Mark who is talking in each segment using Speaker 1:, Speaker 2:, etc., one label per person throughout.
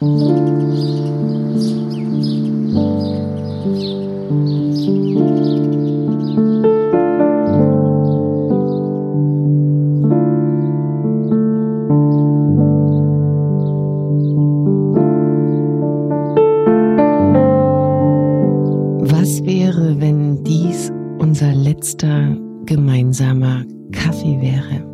Speaker 1: Was wäre, wenn dies unser letzter gemeinsamer Kaffee wäre?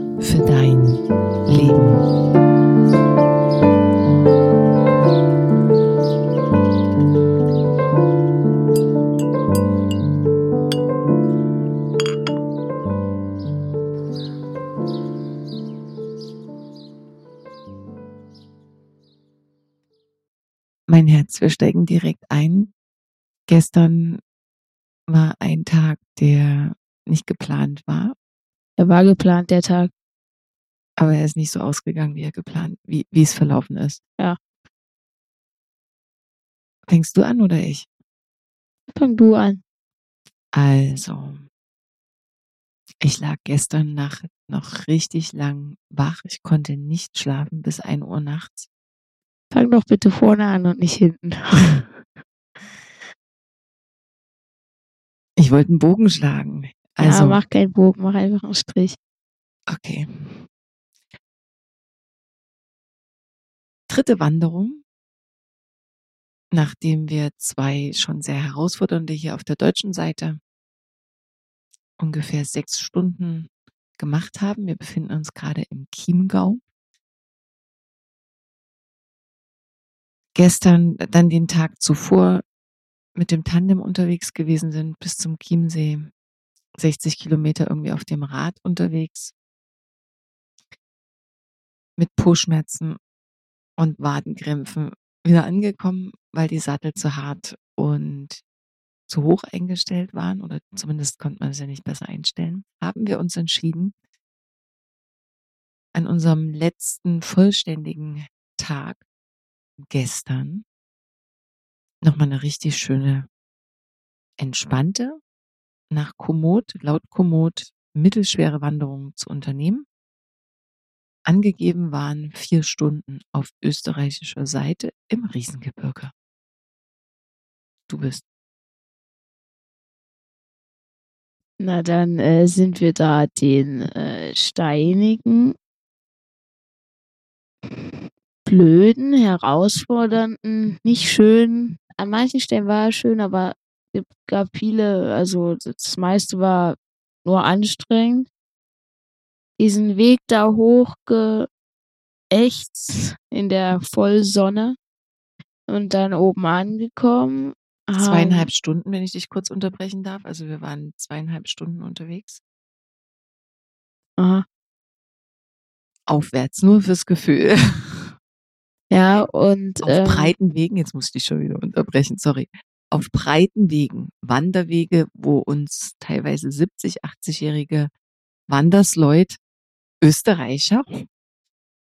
Speaker 1: für dein Leben. Mein Herz, wir steigen direkt ein. Gestern war ein Tag, der nicht geplant war,
Speaker 2: Er war geplant, der Tag.
Speaker 1: Aber er ist nicht so ausgegangen, wie er geplant, wie, wie es verlaufen ist.
Speaker 2: Ja.
Speaker 1: Fängst du an oder ich?
Speaker 2: Fang du an.
Speaker 1: Also, ich lag gestern Nacht noch richtig lang wach. Ich konnte nicht schlafen bis ein Uhr nachts.
Speaker 2: Fang doch bitte vorne an und nicht hinten.
Speaker 1: Ich wollte einen Bogen schlagen. Also,
Speaker 2: ja, mach keinen Bogen, mach einfach einen Strich.
Speaker 1: okay. Dritte Wanderung. Nachdem wir zwei schon sehr herausfordernde hier auf der deutschen Seite ungefähr sechs Stunden gemacht haben. Wir befinden uns gerade im Chiemgau. Gestern, dann den Tag zuvor mit dem Tandem unterwegs gewesen sind bis zum Chiemsee. 60 Kilometer irgendwie auf dem Rad unterwegs. Mit Po-Schmerzen und Wadenkrämpfen wieder angekommen, weil die Sattel zu hart und zu hoch eingestellt waren oder zumindest konnte man es ja nicht besser einstellen, haben wir uns entschieden, an unserem letzten vollständigen Tag gestern nochmal eine richtig schöne, entspannte, nach Komoot, laut Komoot, mittelschwere Wanderung zu unternehmen. Angegeben waren vier Stunden auf österreichischer Seite im Riesengebirge. Du bist.
Speaker 2: Na, dann äh, sind wir da den äh, steinigen, blöden, herausfordernden, nicht schön. An manchen Stellen war er schön, aber es gab viele, also das meiste war nur anstrengend. Diesen Weg da hoch echt in der Vollsonne und dann oben angekommen.
Speaker 1: Zweieinhalb
Speaker 2: haben-
Speaker 1: Stunden, wenn ich dich kurz unterbrechen darf. Also wir waren zweieinhalb Stunden unterwegs.
Speaker 2: Aha.
Speaker 1: Aufwärts, nur fürs Gefühl.
Speaker 2: Ja, und
Speaker 1: Auf
Speaker 2: ähm,
Speaker 1: breiten Wegen, jetzt muss ich dich schon wieder unterbrechen, sorry. Auf breiten Wegen, Wanderwege, wo uns teilweise 70, 80-jährige Wandersleut, Österreicher,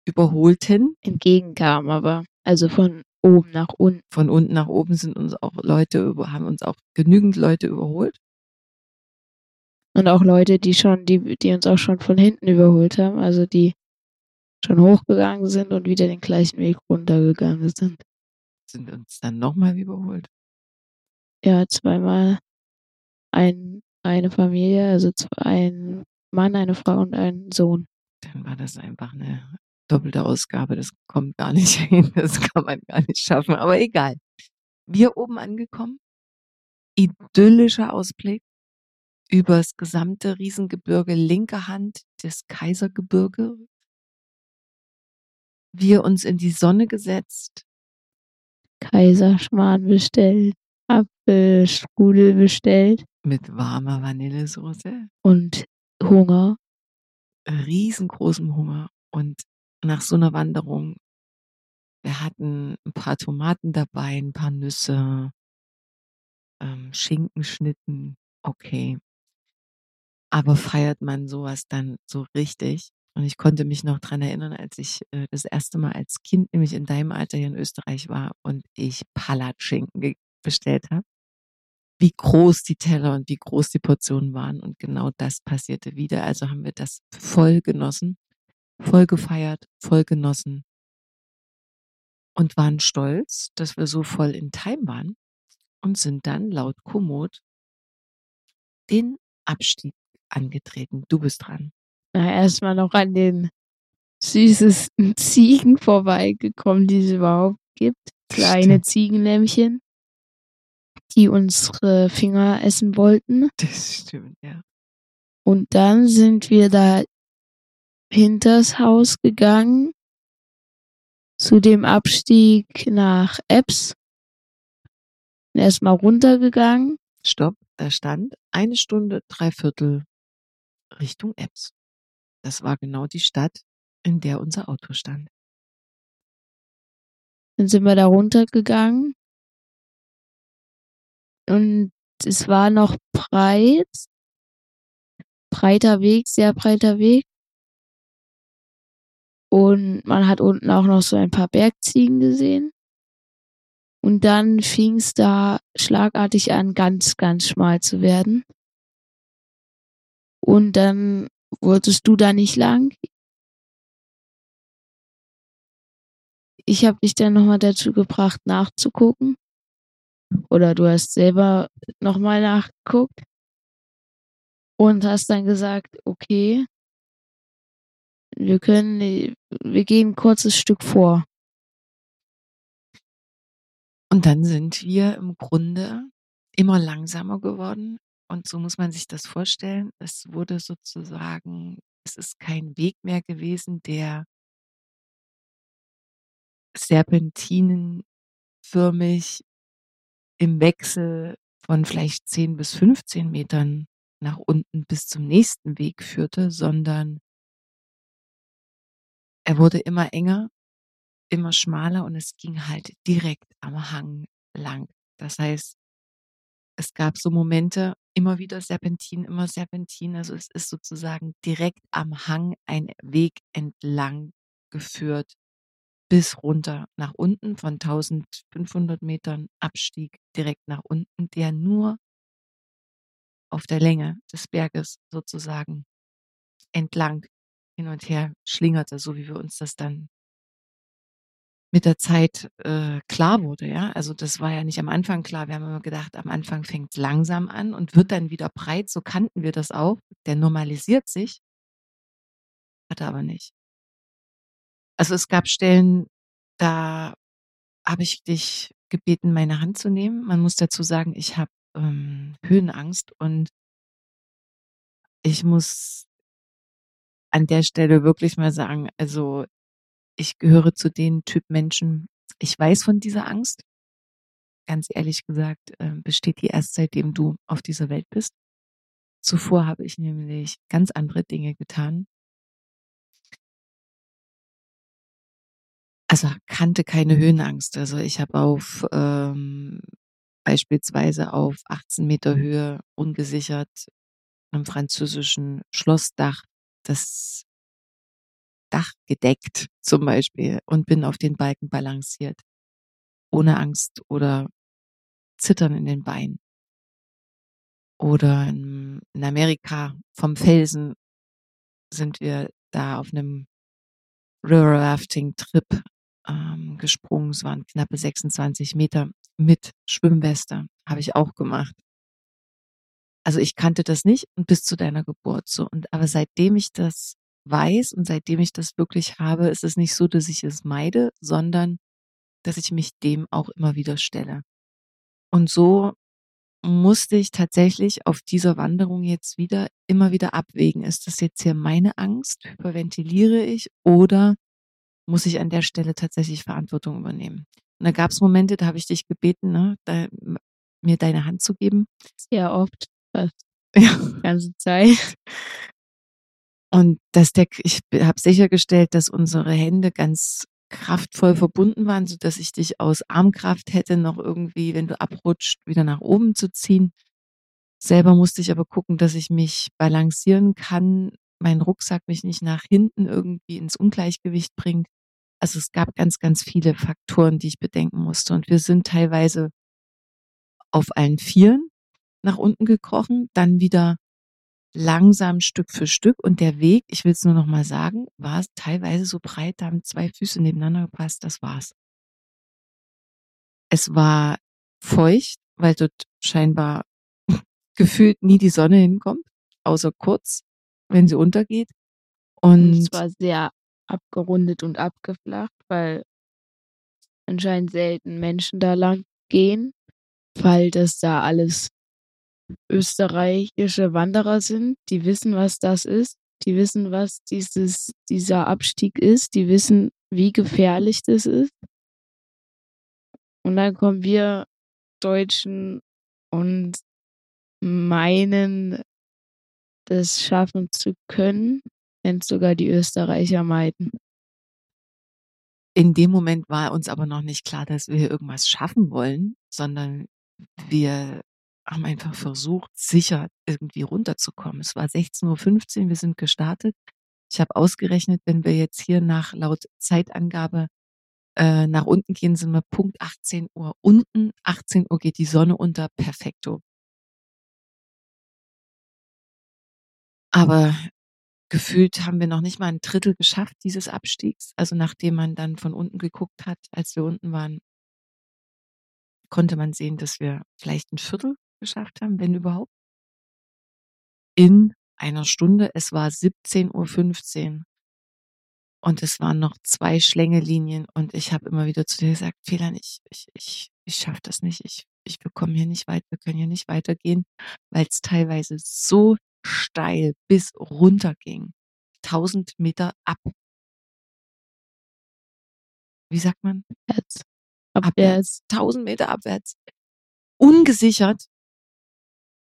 Speaker 1: überholten.
Speaker 2: entgegenkam, aber also von oben nach unten.
Speaker 1: Von unten nach oben sind uns auch Leute, haben uns auch genügend Leute überholt.
Speaker 2: Und auch Leute, die schon, die, die uns auch schon von hinten überholt haben, also die schon hochgegangen sind und wieder den gleichen Weg runtergegangen sind.
Speaker 1: Sind uns dann nochmal überholt.
Speaker 2: Ja, zweimal ein, eine Familie, also ein Mann, eine Frau und ein Sohn.
Speaker 1: Dann war das einfach eine doppelte Ausgabe. Das kommt gar nicht hin. Das kann man gar nicht schaffen. Aber egal. Wir oben angekommen. Idyllischer Ausblick übers gesamte Riesengebirge, linke Hand des Kaisergebirge. Wir uns in die Sonne gesetzt,
Speaker 2: Kaiserschmarrn bestellt, Apfelstrudel bestellt
Speaker 1: mit warmer Vanillesoße,
Speaker 2: und Hunger.
Speaker 1: Riesengroßem Hunger. Und nach so einer Wanderung, wir hatten ein paar Tomaten dabei, ein paar Nüsse, ähm, Schinkenschnitten, okay. Aber feiert man sowas dann so richtig? Und ich konnte mich noch dran erinnern, als ich äh, das erste Mal als Kind, nämlich in deinem Alter hier in Österreich war und ich Palatschinken bestellt habe. Wie groß die Teller und wie groß die Portionen waren. Und genau das passierte wieder. Also haben wir das voll genossen, voll gefeiert, voll genossen und waren stolz, dass wir so voll in Time waren und sind dann laut Komoot den Abstieg angetreten. Du bist dran.
Speaker 2: Na, erstmal noch an den süßesten Ziegen vorbeigekommen, die es überhaupt gibt. Kleine. Ziegenlämmchen, die unsere Finger essen wollten.
Speaker 1: Das stimmt, ja.
Speaker 2: Und dann sind wir da hinters Haus gegangen zu dem Abstieg nach Ebbs. Erstmal runtergegangen.
Speaker 1: Stopp, da stand eine Stunde, drei Viertel Richtung Ebbs. Das war genau die Stadt, in der unser Auto stand.
Speaker 2: Dann sind wir da runtergegangen. Und es war noch breit. Breiter Weg, sehr breiter Weg. Und man hat unten auch noch so ein paar Bergziegen gesehen. Und dann fing es da schlagartig an, ganz, ganz schmal zu werden. Und dann wurdest du da nicht lang. Ich habe dich dann nochmal dazu gebracht, nachzugucken. Oder du hast selber nochmal nachgeguckt. Und hast dann gesagt, okay, wir können, wir gehen ein kurzes Stück vor.
Speaker 1: Und dann sind wir im Grunde immer langsamer geworden. Und so muss man sich das vorstellen. Es wurde sozusagen, es ist kein Weg mehr gewesen, der serpentinenförmig im Wechsel von vielleicht 10 bis 15 Metern nach unten bis zum nächsten Weg führte, sondern er wurde immer enger, immer schmaler und es ging halt direkt am Hang lang. Das heißt, es gab so Momente, immer wieder Serpentin, immer Serpentin. Also es ist sozusagen direkt am Hang ein Weg entlang geführt bis runter nach unten von 1500 Metern Abstieg direkt nach unten, der nur auf der Länge des Berges sozusagen entlang hin und her schlingerte, so wie wir uns das dann mit der Zeit äh, klar wurde, ja. Also das war ja nicht am Anfang klar. Wir haben immer gedacht, am Anfang fängt es langsam an und wird dann wieder breit. So kannten wir das auch. Der normalisiert sich. Hat er aber nicht. Also es gab Stellen, da habe ich dich gebeten, meine Hand zu nehmen. Man muss dazu sagen, ich habe ähm, Höhenangst und ich muss an der Stelle wirklich mal sagen, also ich gehöre zu den Typ Menschen, ich weiß von dieser Angst. Ganz ehrlich gesagt, äh, besteht die erst seitdem du auf dieser Welt bist. Zuvor habe ich nämlich ganz andere Dinge getan. Also kannte keine Höhenangst. Also ich habe auf ähm, beispielsweise auf 18 Meter Höhe ungesichert einem französischen Schlossdach das Dach gedeckt zum Beispiel und bin auf den Balken balanciert, ohne Angst oder Zittern in den Beinen. Oder in, in Amerika vom Felsen sind wir da auf einem River Rafting Trip ähm, gesprungen. Es waren knappe 26 Meter mit Schwimmweste. Habe ich auch gemacht. Also ich kannte das nicht und bis zu deiner Geburt so. Und aber seitdem ich das weiß und seitdem ich das wirklich habe, ist es nicht so, dass ich es meide, sondern dass ich mich dem auch immer wieder stelle. Und so musste ich tatsächlich auf dieser Wanderung jetzt wieder immer wieder abwägen. Ist das jetzt hier meine Angst? Hyperventiliere ich oder muss ich an der Stelle tatsächlich Verantwortung übernehmen? Und da gab es Momente, da habe ich dich gebeten, ne, da, mir deine Hand zu geben.
Speaker 2: Sehr oft, fast ja. die ganze Zeit.
Speaker 1: Und dass der, ich habe sichergestellt, dass unsere Hände ganz kraftvoll verbunden waren, so dass ich dich aus Armkraft hätte, noch irgendwie, wenn du abrutscht, wieder nach oben zu ziehen. Selber musste ich aber gucken, dass ich mich balancieren kann, mein Rucksack mich nicht nach hinten irgendwie ins Ungleichgewicht bringt. Also es gab ganz, ganz viele Faktoren, die ich bedenken musste. Und wir sind teilweise auf allen Vieren nach unten gekrochen, dann wieder langsam Stück für Stück und der Weg, ich will es nur noch mal sagen, war teilweise so breit, da haben zwei Füße nebeneinander gepasst, das war's. Es war feucht, weil dort scheinbar gefühlt nie die Sonne hinkommt, außer kurz, wenn sie untergeht. Und,
Speaker 2: und es war sehr abgerundet und abgeflacht, weil anscheinend selten Menschen da lang gehen, weil das da alles österreichische Wanderer sind, die wissen, was das ist, die wissen, was dieses, dieser Abstieg ist, die wissen, wie gefährlich das ist. Und dann kommen wir Deutschen und meinen, das schaffen zu können, wenn es sogar die Österreicher meiden.
Speaker 1: In dem Moment war uns aber noch nicht klar, dass wir irgendwas schaffen wollen, sondern wir haben einfach versucht, sicher irgendwie runterzukommen. Es war 16.15 Uhr, wir sind gestartet. Ich habe ausgerechnet, wenn wir jetzt hier nach laut Zeitangabe äh, nach unten gehen, sind wir Punkt 18 Uhr unten. 18 Uhr geht die Sonne unter, perfekto. Aber gefühlt haben wir noch nicht mal ein Drittel geschafft dieses Abstiegs. Also nachdem man dann von unten geguckt hat, als wir unten waren, konnte man sehen, dass wir vielleicht ein Viertel geschafft haben, wenn überhaupt. In einer Stunde. Es war 17.15 Uhr. Und es waren noch zwei Schlängelinien und ich habe immer wieder zu dir gesagt, Fehler, ich, ich, ich, ich schaffe das nicht, ich, ich bekomme hier nicht weit, wir können hier nicht weitergehen, weil es teilweise so steil bis runter ging. 1000 Meter ab. Wie sagt man?
Speaker 2: Abwärts.
Speaker 1: Abwärts. 1000 Meter abwärts. Ungesichert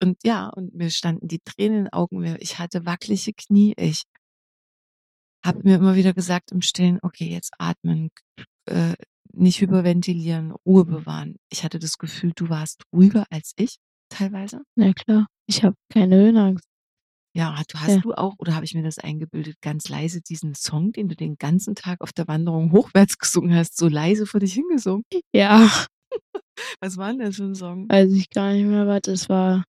Speaker 1: und ja, und mir standen die Tränen in den Augen. Ich hatte wackelige Knie. Ich habe mir immer wieder gesagt im Stillen, okay, jetzt atmen, äh, nicht hyperventilieren, Ruhe bewahren. Ich hatte das Gefühl, du warst ruhiger als ich teilweise.
Speaker 2: Na klar, ich habe keine Höhenangst.
Speaker 1: Ja, du hast ja. du auch, oder habe ich mir das eingebildet, ganz leise diesen Song, den du den ganzen Tag auf der Wanderung hochwärts gesungen hast, so leise vor dich hingesungen?
Speaker 2: Ja.
Speaker 1: Was war denn das für ein Song?
Speaker 2: Weiß ich gar nicht mehr, was das war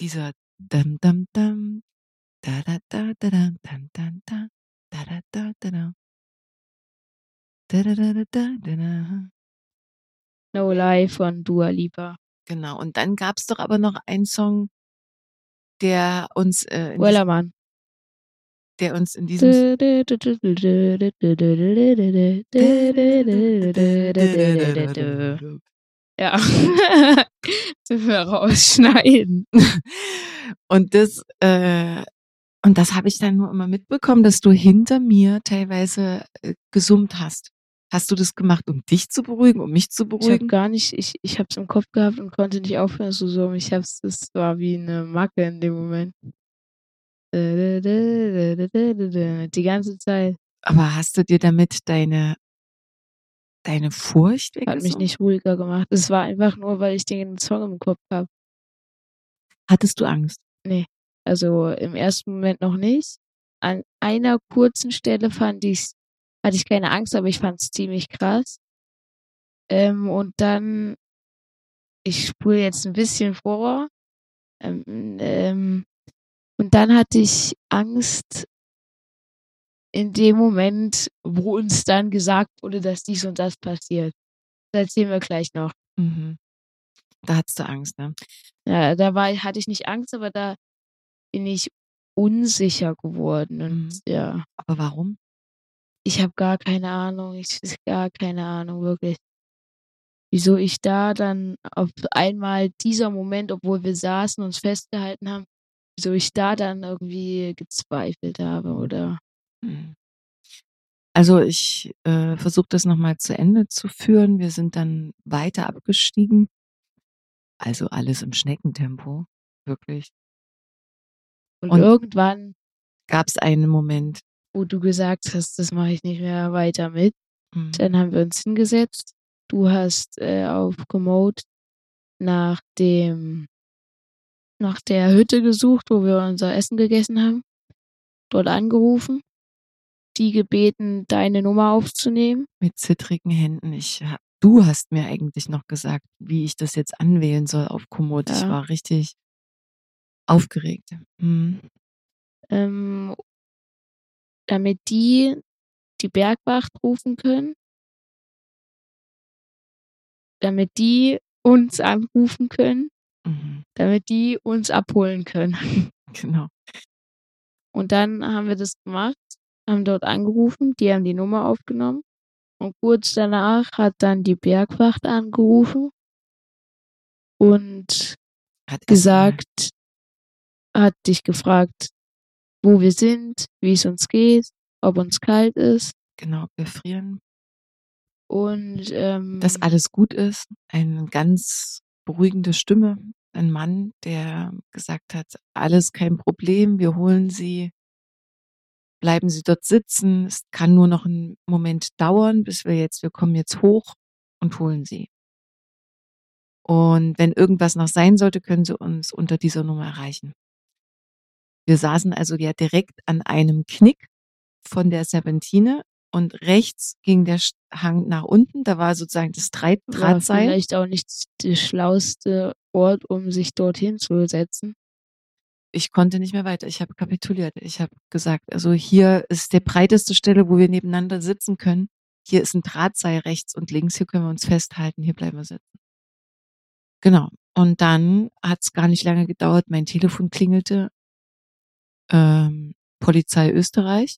Speaker 1: dieser dam dam dam da da da da da dam dam da da da da da da da da da da da da
Speaker 2: No Lie von Dua Lipa.
Speaker 1: Genau, und dann gab es doch aber noch einen Song, der uns äh,
Speaker 2: Wellermann.
Speaker 1: Der uns in diesem
Speaker 2: Ja. wir rausschneiden.
Speaker 1: Und das, äh, Und das habe ich dann nur immer mitbekommen, dass du hinter mir teilweise äh, gesummt hast. Hast du das gemacht, um dich zu beruhigen, um mich zu
Speaker 2: Ich habe
Speaker 1: beruhigen?
Speaker 2: gar nicht, ich, ich habe es im Kopf gehabt und konnte nicht aufhören zu summen. Ich hab's, das war wie eine Macke in dem Moment. Die ganze Zeit.
Speaker 1: Aber hast du dir damit deine, deine Furcht
Speaker 2: Hat mich
Speaker 1: weggesungen?
Speaker 2: nicht ruhiger gemacht. Es war einfach nur, weil ich den Song im Kopf habe.
Speaker 1: Hattest du Angst?
Speaker 2: Also im ersten Moment noch nicht. An einer kurzen Stelle fand ich's, hatte ich keine Angst, aber ich fand es ziemlich krass. Ähm, und dann, ich spule jetzt ein bisschen vor. Ähm, ähm, und dann hatte ich Angst in dem Moment, wo uns dann gesagt wurde, dass dies und das passiert. Das erzählen wir gleich noch.
Speaker 1: Mhm. Da hattest du Angst, ne?
Speaker 2: Ja, da war, hatte ich nicht Angst, aber da bin ich unsicher geworden. Und
Speaker 1: Mhm.
Speaker 2: ja,
Speaker 1: Aber warum?
Speaker 2: Ich habe gar keine Ahnung. Ich gar keine Ahnung, wirklich. Wieso ich da dann auf einmal dieser Moment, obwohl wir saßen, uns festgehalten haben, wieso ich da dann irgendwie gezweifelt habe oder
Speaker 1: Mhm. Also ich äh, versuche das nochmal zu Ende zu führen. Wir sind dann weiter abgestiegen. Also alles im Schneckentempo, wirklich.
Speaker 2: und,
Speaker 1: Und-
Speaker 2: irgendwann,
Speaker 1: Gab es einen Moment.
Speaker 2: Wo du gesagt hast, das mache ich nicht mehr weiter mit,
Speaker 1: Mhm.
Speaker 2: dann haben wir uns hingesetzt. Du hast äh, auf Komoot nach dem nach der Hütte gesucht, wo wir unser Essen gegessen haben. Dort angerufen, die gebeten, deine Nummer aufzunehmen.
Speaker 1: Mit zittrigen Händen. Ich, hab- du hast mir eigentlich noch gesagt, wie ich das jetzt anwählen soll auf Komoot. Ich
Speaker 2: Ja.
Speaker 1: war richtig aufgeregt. Mhm.
Speaker 2: ähm, damit die die Bergwacht rufen können, damit die uns anrufen können,
Speaker 1: Mhm.
Speaker 2: damit die uns abholen können.
Speaker 1: Genau.
Speaker 2: Und dann haben wir das gemacht, haben dort angerufen, die haben die Nummer aufgenommen und kurz danach hat dann die Bergwacht angerufen und
Speaker 1: Hat
Speaker 2: gesagt, hat dich gefragt, wo wir sind, wie es uns geht, ob uns kalt ist
Speaker 1: Genau, wir frieren.
Speaker 2: und ähm,
Speaker 1: Dass alles gut ist. Eine ganz beruhigende Stimme. Ein Mann, der gesagt hat, alles kein Problem, wir holen Sie. Bleiben Sie dort sitzen. Es kann nur noch einen Moment dauern, bis wir jetzt, wir kommen jetzt hoch und holen Sie. Und wenn irgendwas noch sein sollte, können Sie uns unter dieser Nummer erreichen. Wir saßen also ja direkt an einem Knick von der Serpentine und rechts ging der Hang nach unten. Da war sozusagen das
Speaker 2: war
Speaker 1: Drahtseil.
Speaker 2: vielleicht auch nicht der schlauste Ort, um sich dorthin zu setzen.
Speaker 1: Ich konnte nicht mehr weiter. Ich habe kapituliert. Ich habe gesagt, also hier ist der breiteste Stelle, wo wir nebeneinander sitzen können. Hier ist ein Drahtseil rechts und links. Hier können wir uns festhalten. Hier bleiben wir sitzen. Genau. Und dann hat es gar nicht lange gedauert. Mein Telefon klingelte. Ähm, Polizei Österreich.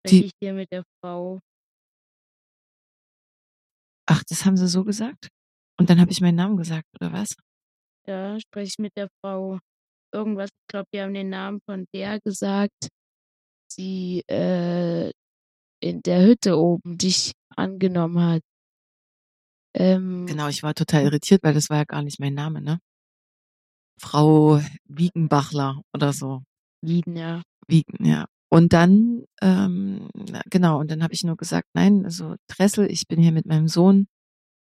Speaker 2: Spreche
Speaker 1: Die-
Speaker 2: ich hier mit der Frau.
Speaker 1: Ach, das haben sie so gesagt? Und dann habe ich meinen Namen gesagt, oder was?
Speaker 2: Ja, spreche ich mit der Frau irgendwas. Ich glaube, die haben den Namen von der gesagt, die äh, in der Hütte oben dich angenommen hat. Ähm,
Speaker 1: Genau, ich war total irritiert, weil das war ja gar nicht mein Name, ne? Frau Wiegenbachler oder so.
Speaker 2: Wieden, ja.
Speaker 1: Wiegen, ja. Und dann, ähm, na, genau, und dann habe ich nur gesagt, nein, also Dressel, ich bin hier mit meinem Sohn.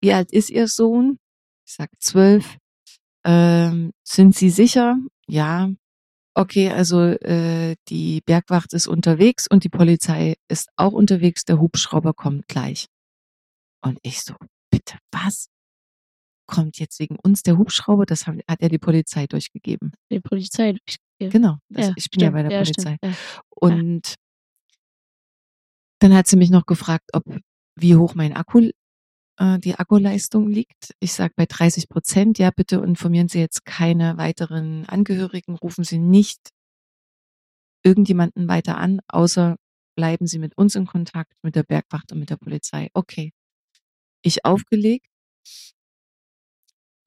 Speaker 1: Wie alt ist Ihr Sohn? Ich sag zwölf. Ähm, sind Sie sicher? Ja. Okay, also äh, die Bergwacht ist unterwegs und die Polizei ist auch unterwegs. Der Hubschrauber kommt gleich. Und ich so, bitte, was? Kommt jetzt wegen uns der Hubschrauber? Das hat, hat ja die Polizei durchgegeben.
Speaker 2: Die Polizei durchgegeben.
Speaker 1: Genau, das,
Speaker 2: ja,
Speaker 1: ich bin ja
Speaker 2: stimmt,
Speaker 1: bei der
Speaker 2: ja,
Speaker 1: Polizei.
Speaker 2: Stimmt, ja.
Speaker 1: Und dann hat sie mich noch gefragt, ob wie hoch mein Akku, äh, die Akkuleistung liegt. Ich sage bei 30 Prozent. Ja, bitte informieren Sie jetzt keine weiteren Angehörigen, rufen Sie nicht irgendjemanden weiter an, außer bleiben Sie mit uns in Kontakt, mit der Bergwacht und mit der Polizei. Okay. Ich aufgelegt.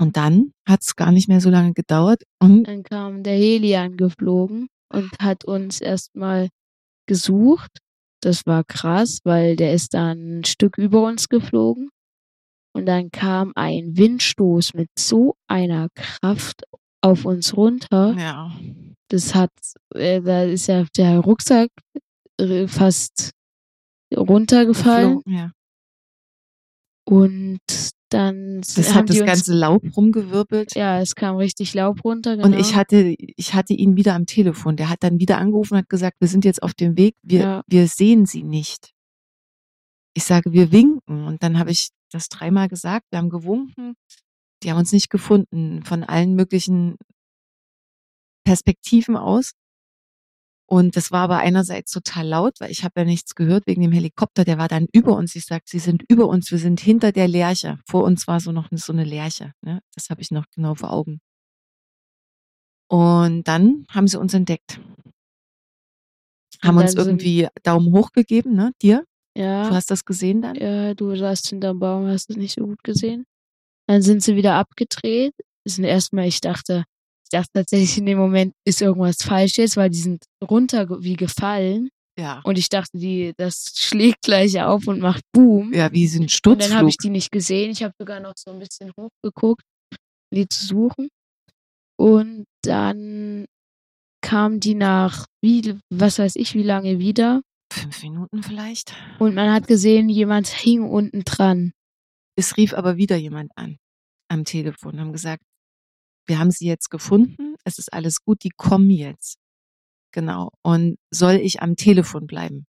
Speaker 1: Und dann hat es gar nicht mehr so lange gedauert und
Speaker 2: Dann kam der Heli angeflogen und hat uns erstmal gesucht. Das war krass, weil der ist dann ein Stück über uns geflogen. Und dann kam ein Windstoß mit so einer Kraft auf uns runter.
Speaker 1: ja,
Speaker 2: Das hat, äh, da ist ja der Rucksack äh, fast runtergefallen.
Speaker 1: geflogen, ja.
Speaker 2: Und dann
Speaker 1: Das
Speaker 2: haben
Speaker 1: hat
Speaker 2: die
Speaker 1: das
Speaker 2: uns,
Speaker 1: ganze Laub rumgewirbelt.
Speaker 2: ja, es kam richtig Laub runter. Genau.
Speaker 1: Und ich hatte, ich hatte ihn wieder am Telefon. Der hat dann wieder angerufen und hat gesagt, wir sind jetzt auf dem Weg, wir,
Speaker 2: Ja.
Speaker 1: wir sehen sie nicht. Ich sage, wir winken. Und dann habe ich das dreimal gesagt, wir haben gewunken. Die haben uns nicht gefunden, von allen möglichen Perspektiven aus. Und das war aber einerseits total laut, weil ich habe ja nichts gehört wegen dem Helikopter. Der war dann über uns. Ich sag, sie sind über uns. Wir sind hinter der Lerche. Vor uns war so noch eine, so eine Lerche. Ne? Das habe ich noch genau vor Augen. Und dann haben sie uns entdeckt. Haben uns irgendwie Daumen hoch gegeben, ne? Dir?
Speaker 2: ja.
Speaker 1: Du hast das gesehen dann?
Speaker 2: Ja, du saßt hinterm Baum, hast es nicht so gut gesehen. Dann sind sie wieder abgedreht. Das sind erstmal, ich dachte, dachte tatsächlich in dem Moment ist irgendwas falsch jetzt, weil die sind runter wie gefallen.
Speaker 1: Ja.
Speaker 2: Und ich dachte, die, das schlägt gleich auf und macht Boom.
Speaker 1: Ja, wie so ein
Speaker 2: und dann
Speaker 1: Sturzflug.
Speaker 2: habe ich die nicht gesehen. Ich habe sogar noch so ein bisschen hochgeguckt, die zu suchen. Und dann kam die nach, wie, was weiß ich, wie lange wieder.
Speaker 1: Fünf Minuten vielleicht.
Speaker 2: Und man hat gesehen, jemand hing unten dran.
Speaker 1: Es rief aber wieder jemand an am Telefon, haben gesagt, wir haben sie jetzt gefunden, es ist alles gut, die kommen jetzt. Genau. Und soll ich am Telefon bleiben?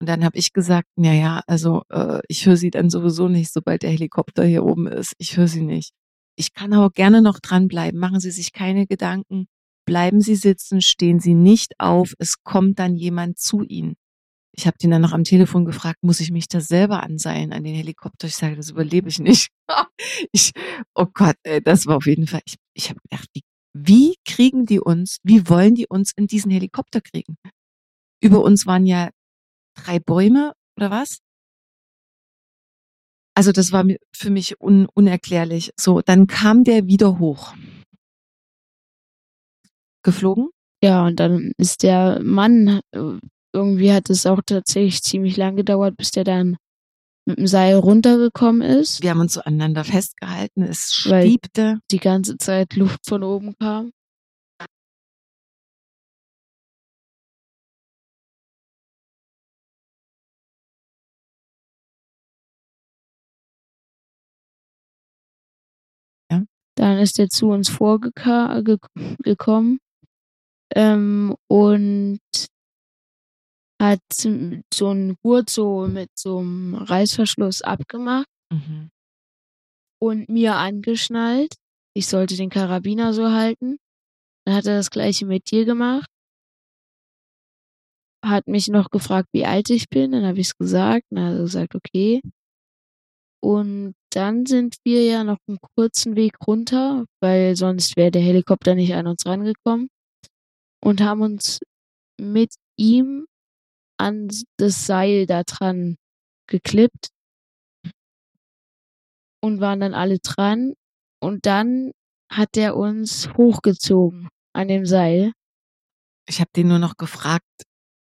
Speaker 1: Und dann habe ich gesagt, na ja, also äh, ich höre sie dann sowieso nicht, sobald der Helikopter hier oben ist. Ich höre sie nicht. Ich kann aber gerne noch dranbleiben. Machen Sie sich keine Gedanken. Bleiben Sie sitzen, stehen Sie nicht auf. Es kommt dann jemand zu Ihnen. Ich habe den dann noch am Telefon gefragt, muss ich mich da selber anseilen an den Helikopter? Ich sage, das überlebe ich nicht. ich, oh Gott, ey, das war auf jeden Fall. Ich, ich habe gedacht, wie, wie kriegen die uns, wie wollen die uns in diesen Helikopter kriegen? Über uns waren ja drei Bäume oder was? Also das war für mich un, unerklärlich. So, dann kam der wieder hoch. Geflogen?
Speaker 2: Ja, und dann ist der Mann, äh, irgendwie hat es auch tatsächlich ziemlich lang gedauert, bis der dann mit dem Seil runtergekommen ist.
Speaker 1: Wir haben uns so aneinander festgehalten. Es schwebte.
Speaker 2: Die ganze Zeit Luft von oben kam.
Speaker 1: Ja.
Speaker 2: Dann ist er zu uns vorgekommen ge ähm, und hat so einen Gurt so mit so einem Reißverschluss abgemacht
Speaker 1: Mhm.
Speaker 2: und mir angeschnallt. Ich sollte den Karabiner so halten. Dann hat er das gleiche mit dir gemacht. Hat mich noch gefragt, wie alt ich bin. Dann habe ich es gesagt. Dann hat er gesagt, okay. Und dann sind wir ja noch einen kurzen Weg runter, weil sonst wäre der Helikopter nicht an uns rangekommen. Und haben uns mit ihm an das Seil da dran geklippt und waren dann alle dran. Und dann hat er uns hochgezogen an dem Seil.
Speaker 1: Ich habe den nur noch gefragt,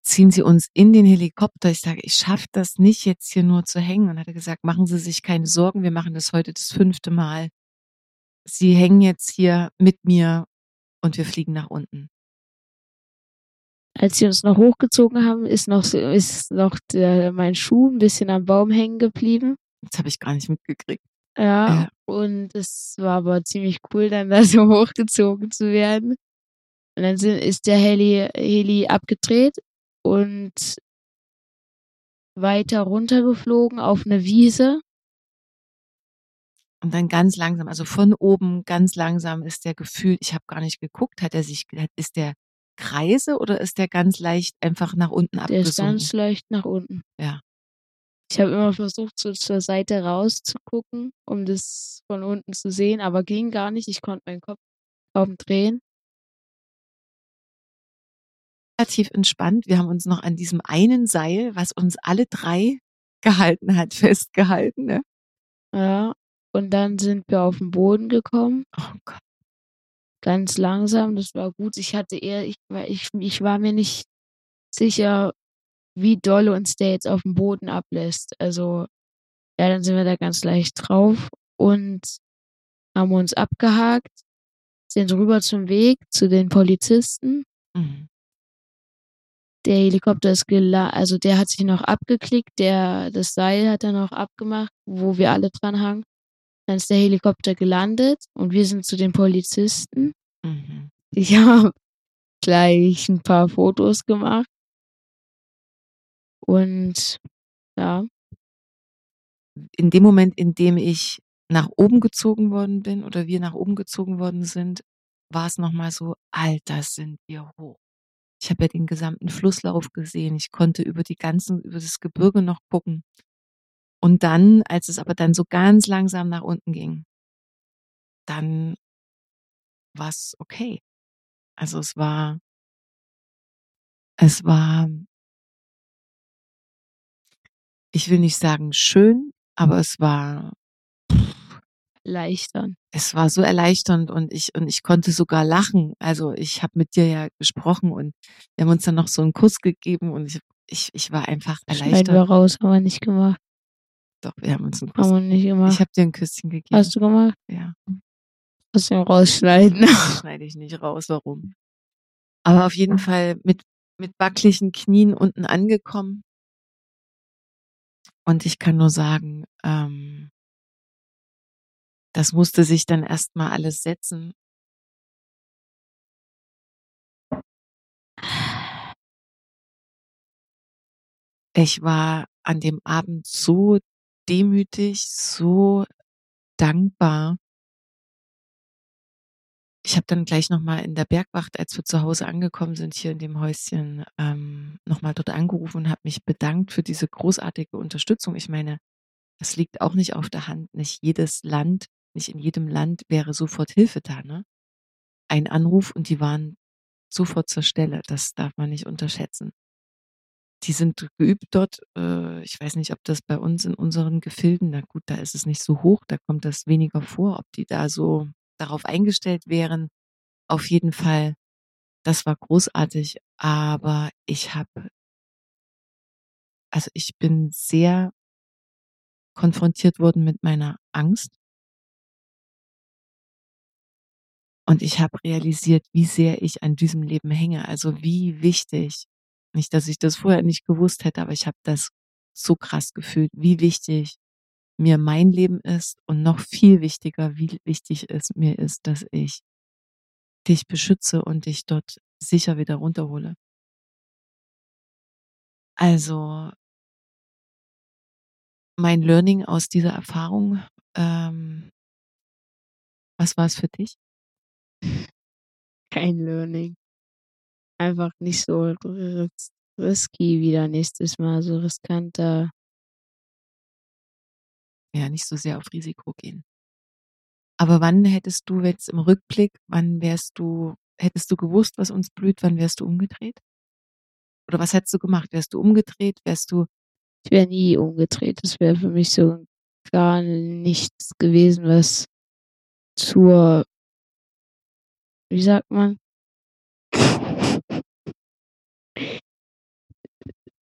Speaker 1: ziehen Sie uns in den Helikopter? Ich sage, ich schaffe das nicht, jetzt hier nur zu hängen. Und hat er gesagt, machen Sie sich keine Sorgen, wir machen das heute das fünfte Mal. Sie hängen jetzt hier mit mir und wir fliegen nach unten.
Speaker 2: Als sie uns noch hochgezogen haben, ist noch ist noch der, mein Schuh ein bisschen am Baum hängen geblieben.
Speaker 1: Das habe ich gar nicht mitgekriegt.
Speaker 2: Ja,
Speaker 1: Ja.
Speaker 2: und es war aber ziemlich cool, dann da so hochgezogen zu werden. Und dann sind, ist der Heli, Heli abgedreht und weiter runtergeflogen auf eine Wiese.
Speaker 1: Und dann ganz langsam, also von oben ganz langsam ist der gefühlt, ich habe gar nicht geguckt, hat er sich, ist der Kreise oder ist der ganz leicht einfach nach unten
Speaker 2: Der ist
Speaker 1: abgesunken?
Speaker 2: ganz leicht nach unten.
Speaker 1: Ja.
Speaker 2: Ich habe immer versucht, so zur Seite rauszugucken, um das von unten zu sehen, aber ging gar nicht. Ich konnte meinen Kopf kaum drehen.
Speaker 1: relativ entspannt. Wir haben uns noch an diesem einen Seil, was uns alle drei gehalten hat, festgehalten. Ne?
Speaker 2: Ja. Und dann sind wir auf den Boden gekommen.
Speaker 1: Oh Gott.
Speaker 2: Ganz langsam, das war gut. Ich hatte eher, ich, ich, ich war mir nicht sicher, wie doll uns der jetzt auf dem Boden ablässt. Also, ja, dann sind wir da ganz leicht drauf und haben uns abgehakt, sind rüber zum Weg zu den Polizisten.
Speaker 1: Mhm.
Speaker 2: Der Helikopter ist gela also der hat sich noch abgeklickt, der, das Seil hat er noch abgemacht, wo wir alle dran hangen. Dann ist der Helikopter gelandet und wir sind zu den Polizisten.
Speaker 1: Mhm.
Speaker 2: Ich habe gleich ein paar Fotos gemacht. Und ja,
Speaker 1: In dem Moment, in dem ich nach oben gezogen worden bin oder wir nach oben gezogen worden sind, war es nochmal so, Alter, sind wir hoch. Ich habe ja den gesamten Flusslauf gesehen. Ich konnte über die ganzen, über das Gebirge noch gucken. Und dann, als es aber dann so ganz langsam nach unten ging, dann war es okay. Also es war, es war, ich will nicht sagen schön, aber es war,
Speaker 2: erleichtern.
Speaker 1: es war so erleichternd und ich, und ich konnte sogar lachen. Also ich habe mit dir ja gesprochen und wir haben uns dann noch so einen Kuss gegeben und ich, ich, ich war einfach
Speaker 2: Schneiden wir
Speaker 1: erleichtert.
Speaker 2: raus, haben wir nicht gemacht.
Speaker 1: Doch, wir haben uns einen Kuss
Speaker 2: Haben wir nicht
Speaker 1: Ich
Speaker 2: gemacht.
Speaker 1: habe dir ein Küsschen gegeben.
Speaker 2: Hast du gemacht?
Speaker 1: Ja,
Speaker 2: Trotzdem rausschneiden.
Speaker 1: das schneide ich nicht raus. Warum? Aber auf jeden Fall mit, mit wackeligen Knien unten angekommen. Und ich kann nur sagen, ähm, das musste sich dann erstmal alles setzen. Ich war an dem Abend so demütig, so dankbar. Ich habe dann gleich nochmal in der Bergwacht, als wir zu Hause angekommen sind, hier in dem Häuschen, ähm, nochmal dort angerufen und habe mich bedankt für diese großartige Unterstützung. Ich meine, es liegt auch nicht auf der Hand. Nicht jedes Land, nicht in jedem Land wäre sofort Hilfe da. Ne? Ein Anruf und die waren sofort zur Stelle. Das darf man nicht unterschätzen. Die sind geübt dort. Äh, ich weiß nicht, ob das bei uns in unseren Gefilden, na gut, da ist es nicht so hoch, da kommt das weniger vor, ob die da so darauf eingestellt wären. Auf jeden Fall, das war großartig, aber ich habe, also ich bin sehr konfrontiert worden mit meiner Angst. Und ich habe realisiert, wie sehr ich an diesem Leben hänge. Also wie wichtig, nicht, dass ich das vorher nicht gewusst hätte, aber ich habe das so krass gefühlt, wie wichtig mir mein Leben ist und noch viel wichtiger, wie wichtig es mir ist, dass ich dich beschütze und dich dort sicher wieder runterhole. Also mein Learning aus dieser Erfahrung, ähm, was war es für dich?
Speaker 2: Kein Learning. Einfach nicht so ris risky wieder nächstes Mal, so riskanter.
Speaker 1: Ja, nicht so sehr auf Risiko gehen. Aber wann hättest du jetzt im Rückblick, wann wärst du, hättest du gewusst, was uns blüht, wann wärst du umgedreht? Oder was hättest du gemacht? Wärst du umgedreht? Wärst du,
Speaker 2: Ich wäre nie umgedreht. Das wäre für mich so gar nichts gewesen, was zur, wie sagt man?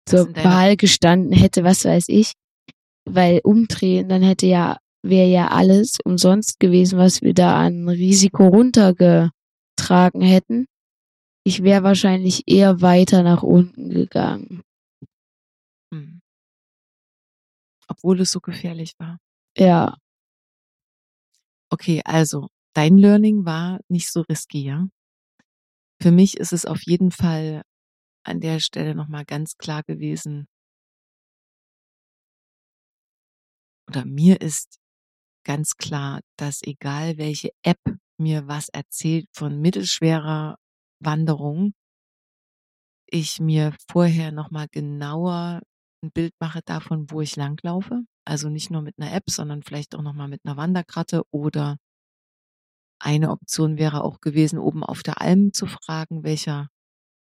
Speaker 2: Zur Wahl gestanden hätte, was weiß ich. Weil umdrehen, dann hätte ja, wäre ja alles umsonst gewesen, was wir da an Risiko runtergetragen hätten. Ich wäre wahrscheinlich eher weiter nach unten gegangen.
Speaker 1: hm, obwohl es so gefährlich war?
Speaker 2: Ja,
Speaker 1: Okay, also dein Learning war nicht so risky, ja? Für mich ist es auf jeden Fall an der Stelle nochmal ganz klar gewesen, oder mir ist ganz klar, dass egal welche App mir was erzählt von mittelschwerer Wanderung, ich mir vorher nochmal genauer ein Bild mache davon, wo ich langlaufe. Also nicht nur mit einer App, sondern vielleicht auch nochmal mit einer Wanderkarte oder eine Option wäre auch gewesen, oben auf der Alm zu fragen, welcher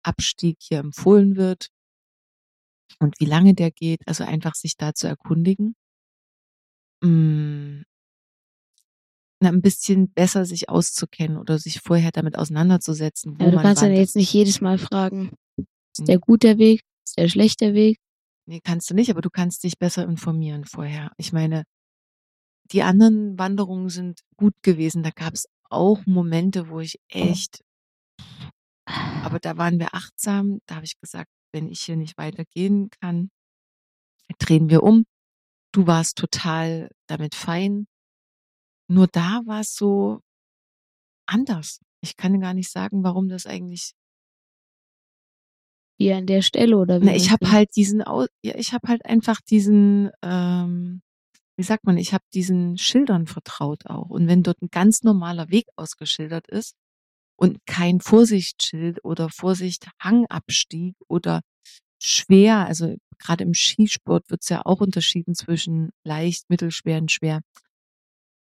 Speaker 1: Abstieg hier empfohlen wird und wie lange der geht. Also einfach sich da zu erkundigen. Mm, ein bisschen besser sich auszukennen oder sich vorher damit auseinanderzusetzen, wo
Speaker 2: Ja, du
Speaker 1: man
Speaker 2: kannst
Speaker 1: wandert.
Speaker 2: jetzt nicht jedes Mal fragen, ist
Speaker 1: Hm.
Speaker 2: der gut der Weg, ist der schlecht der Weg?
Speaker 1: Nee, kannst du nicht, aber du kannst dich besser informieren vorher. Ich meine, die anderen Wanderungen sind gut gewesen. Da gab es auch Momente, wo ich echt, aber da waren wir achtsam. Da habe ich gesagt, wenn ich hier nicht weitergehen kann, drehen wir um. Du warst total damit fein. Nur da war es so anders. Ich kann gar nicht sagen, warum das eigentlich
Speaker 2: Wie an der Stelle oder wie?
Speaker 1: Na, ich habe halt diesen, ja, ich habe halt einfach diesen, ähm, wie sagt man, ich habe diesen Schildern vertraut auch. Und wenn dort ein ganz normaler Weg ausgeschildert ist und kein Vorsichtsschild oder Vorsicht Hangabstieg oder schwer, also gerade im Skisport wird's ja auch unterschieden zwischen leicht, mittelschwer und schwer.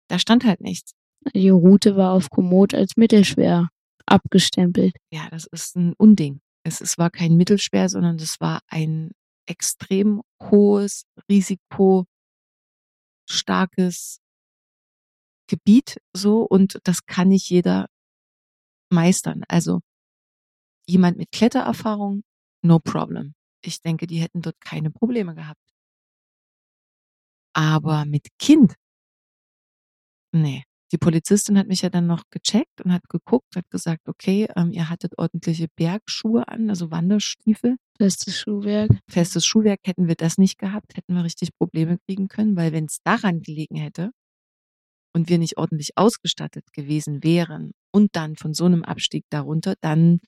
Speaker 1: Da stand halt nichts.
Speaker 2: Die Route war auf Komoot als mittelschwer abgestempelt.
Speaker 1: Ja, das ist ein Unding. Es, es war kein mittelschwer, sondern das war ein extrem hohes Risiko starkes Gebiet so und das kann nicht jeder meistern. Also jemand mit Klettererfahrung, no problem. Ich denke, die hätten dort keine Probleme gehabt. Aber mit Kind, nee. Die Polizistin hat mich ja dann noch gecheckt und hat geguckt, hat gesagt, okay, ähm, ihr hattet ordentliche Bergschuhe an, also Wanderstiefel
Speaker 2: Festes Schuhwerk.
Speaker 1: festes Schuhwerk, hätten wir das nicht gehabt, hätten wir richtig Probleme kriegen können, weil wenn es daran gelegen hätte und wir nicht ordentlich ausgestattet gewesen wären und dann von so einem Abstieg darunter, dann,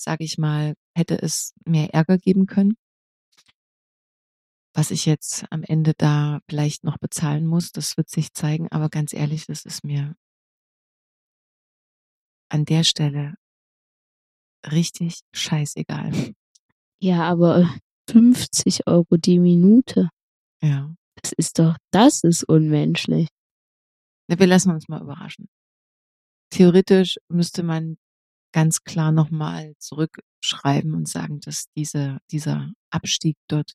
Speaker 1: sage ich mal, hätte es mehr Ärger geben können. Was ich jetzt am Ende da vielleicht noch bezahlen muss, das wird sich zeigen, aber ganz ehrlich, das ist mir an der Stelle richtig scheißegal.
Speaker 2: Ja, aber 50 Euro die Minute.
Speaker 1: Ja.
Speaker 2: Das ist doch, das ist unmenschlich.
Speaker 1: Ja, wir lassen uns mal überraschen. Theoretisch müsste man ganz klar nochmal zurückschreiben und sagen, dass diese, dieser Abstieg dort,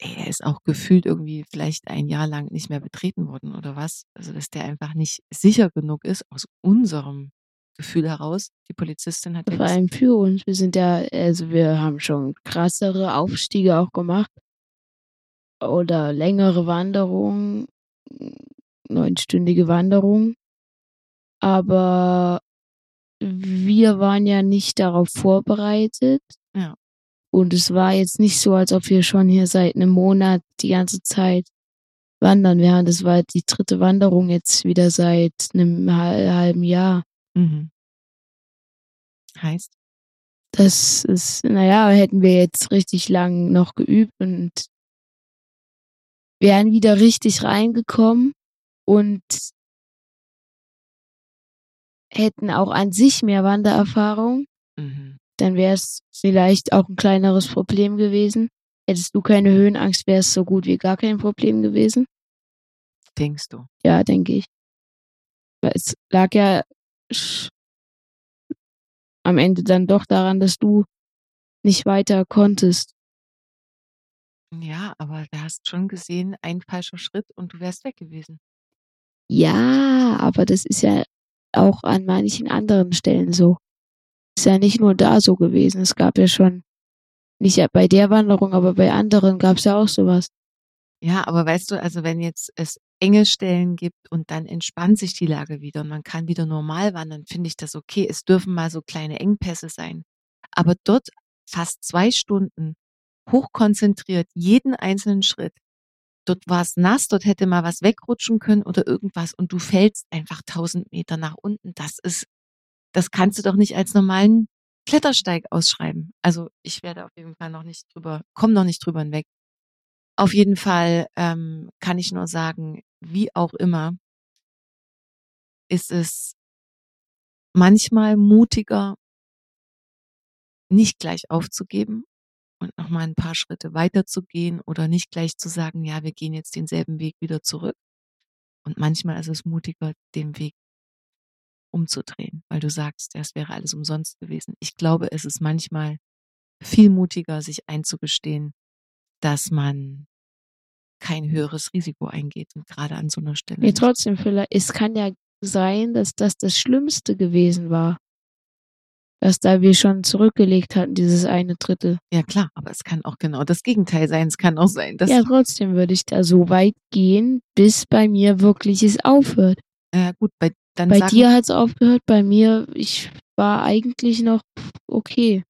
Speaker 1: er ist auch gefühlt irgendwie vielleicht ein Jahr lang nicht mehr betreten worden oder was. Also, dass der einfach nicht sicher genug ist, aus unserem Gefühl heraus. Die Polizistin hat
Speaker 2: Vor allem für uns. Wir sind ja, also wir haben schon krassere Aufstiege auch gemacht. Oder längere Wanderungen, neunstündige Wanderungen. Aber wir waren ja nicht darauf vorbereitet.
Speaker 1: Ja.
Speaker 2: Und es war jetzt nicht so, als ob wir schon hier seit einem Monat die ganze Zeit wandern wären. Das war die dritte Wanderung jetzt wieder seit einem hal- halben Jahr.
Speaker 1: Mhm. Heißt,
Speaker 2: Das ist, naja, hätten wir jetzt richtig lang noch geübt und wären wieder richtig reingekommen und hätten auch an sich mehr Wandererfahrung,
Speaker 1: mhm.
Speaker 2: dann wäre es vielleicht auch ein kleineres Problem gewesen. Hättest du keine Höhenangst, wäre es so gut wie gar kein Problem gewesen.
Speaker 1: denkst du?
Speaker 2: Ja, denke ich. Weil es lag ja am Ende dann doch daran, dass du nicht weiter konntest.
Speaker 1: Ja, aber du hast schon gesehen, ein falscher Schritt und du wärst weg gewesen.
Speaker 2: Ja, aber das ist ja auch an manchen anderen Stellen so. Ist ja nicht nur da so gewesen. Es gab ja schon, nicht bei der Wanderung, aber bei anderen gab es ja auch sowas.
Speaker 1: Ja, aber weißt du, also wenn jetzt es enge Stellen gibt und dann entspannt sich die Lage wieder und man kann wieder normal wandern, finde ich das okay. Es dürfen mal so kleine Engpässe sein. Aber dort fast zwei Stunden hochkonzentriert jeden einzelnen Schritt. Dort war es nass, dort hätte mal was wegrutschen können oder irgendwas und du fällst einfach tausend Meter nach unten. Das ist, das kannst du doch nicht als normalen Klettersteig ausschreiben. Also ich werde auf jeden Fall noch nicht drüber, komm noch nicht drüber hinweg. Auf jeden Fall ähm, kann ich nur sagen, wie auch immer, ist es manchmal mutiger, nicht gleich aufzugeben und nochmal ein paar Schritte weiterzugehen oder nicht gleich zu sagen, ja, wir gehen jetzt denselben Weg wieder zurück. Und manchmal ist es mutiger, den Weg umzudrehen, weil du sagst, ja, es wäre alles umsonst gewesen. Ich glaube, es ist manchmal viel mutiger, sich einzugestehen, dass man kein höheres Risiko eingeht und gerade an so einer Stelle.
Speaker 2: Nee, trotzdem, vielleicht, es kann ja sein, dass das das Schlimmste gewesen war. Dass da wir schon zurückgelegt hatten, dieses eine Drittel.
Speaker 1: Ja klar, aber es kann auch genau das Gegenteil sein. Es kann auch sein, dass
Speaker 2: ja, trotzdem würde ich da so weit gehen, bis bei mir wirklich es aufhört.
Speaker 1: ja gut, bei dann
Speaker 2: Bei dir hat es aufgehört, bei mir, ich war eigentlich noch okay.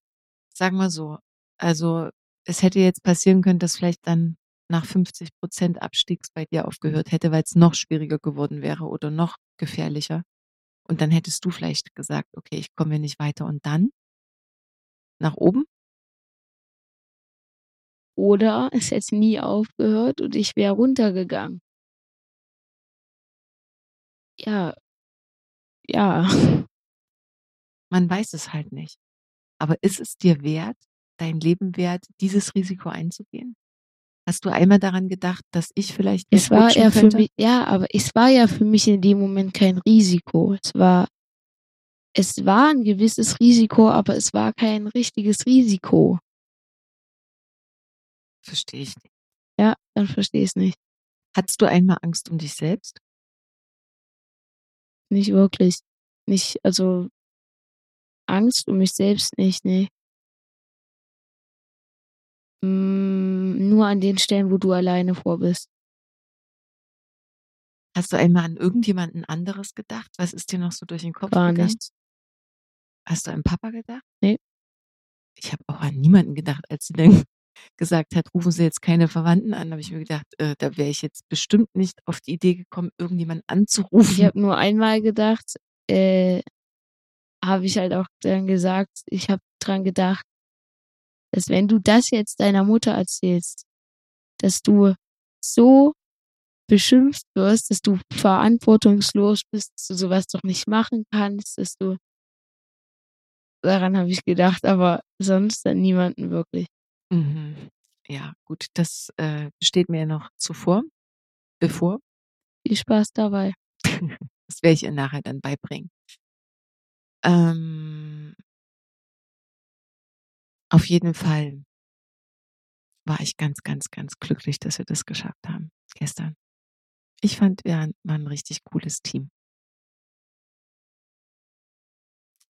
Speaker 1: sagen wir so, also es hätte jetzt passieren können, dass vielleicht dann nach 50 Prozent Abstiegs bei dir aufgehört hätte, weil es noch schwieriger geworden wäre oder noch gefährlicher. Und dann hättest du vielleicht gesagt, okay, ich komme hier nicht weiter. Und dann nach oben?
Speaker 2: Oder es hätte nie aufgehört und ich wäre runtergegangen. Ja. Ja.
Speaker 1: Man weiß es halt nicht. Aber ist es dir wert, dein Leben wert, dieses Risiko einzugehen? Hast du einmal daran gedacht, dass ich vielleicht
Speaker 2: Es war ja für
Speaker 1: könnte?
Speaker 2: mich, ja, aber es war ja für mich in dem Moment kein Risiko. Es war, es war ein gewisses Risiko, aber es war kein richtiges Risiko.
Speaker 1: Verstehe ich nicht.
Speaker 2: Ja, dann verstehe ich es nicht.
Speaker 1: Hattest du einmal Angst um dich selbst?
Speaker 2: Nicht wirklich. Nicht, also Angst um mich selbst nicht, nee. Mm, nur an den Stellen, wo du alleine vor bist.
Speaker 1: Hast du einmal an irgendjemanden anderes gedacht? Was ist dir noch so durch den Kopf
Speaker 2: Gar
Speaker 1: gegangen?
Speaker 2: nichts.
Speaker 1: Hast du an Papa gedacht?
Speaker 2: Nee.
Speaker 1: Ich habe auch an niemanden gedacht, als sie dann gesagt hat, rufen Sie jetzt keine Verwandten an, habe ich mir gedacht, äh, da wäre ich jetzt bestimmt nicht auf die Idee gekommen, irgendjemanden
Speaker 2: Ich
Speaker 1: anzurufen.
Speaker 2: habe nur einmal gedacht, äh, habe ich halt auch dann gesagt, ich habe dran gedacht, dass wenn du das jetzt deiner Mutter erzählst, dass du so beschimpft wirst, dass du verantwortungslos bist, dass du sowas doch nicht machen kannst, dass du daran habe ich gedacht, aber sonst an niemanden wirklich.
Speaker 1: Mhm. Ja, gut, das äh, steht mir noch zuvor, bevor.
Speaker 2: Viel Spaß dabei.
Speaker 1: Das werde ich ihr nachher dann beibringen. Ähm, auf jeden Fall war ich ganz, ganz, ganz glücklich, dass wir das geschafft haben gestern. Ich fand, wir waren ein richtig cooles Team.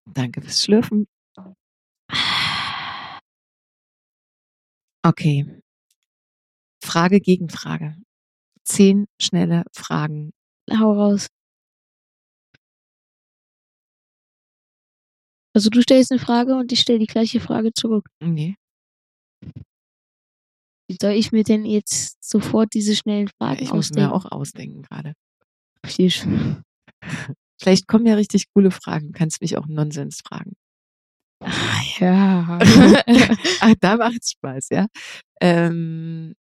Speaker 1: Danke fürs Schlürfen. Okay. Frage gegen Frage. Zehn schnelle Fragen.
Speaker 2: Hau raus. Also du stellst eine Frage und ich stelle die gleiche Frage zurück.
Speaker 1: Nee,
Speaker 2: Wie soll ich mir denn jetzt sofort diese schnellen Fragen
Speaker 1: ich muss mir
Speaker 2: ausdenken?
Speaker 1: auch ausdenken gerade. Vielleicht kommen ja richtig coole Fragen. Du kannst mich auch Nonsens fragen.
Speaker 2: Ah, ja.
Speaker 1: Ach, da macht's Spaß, ja. Ähm,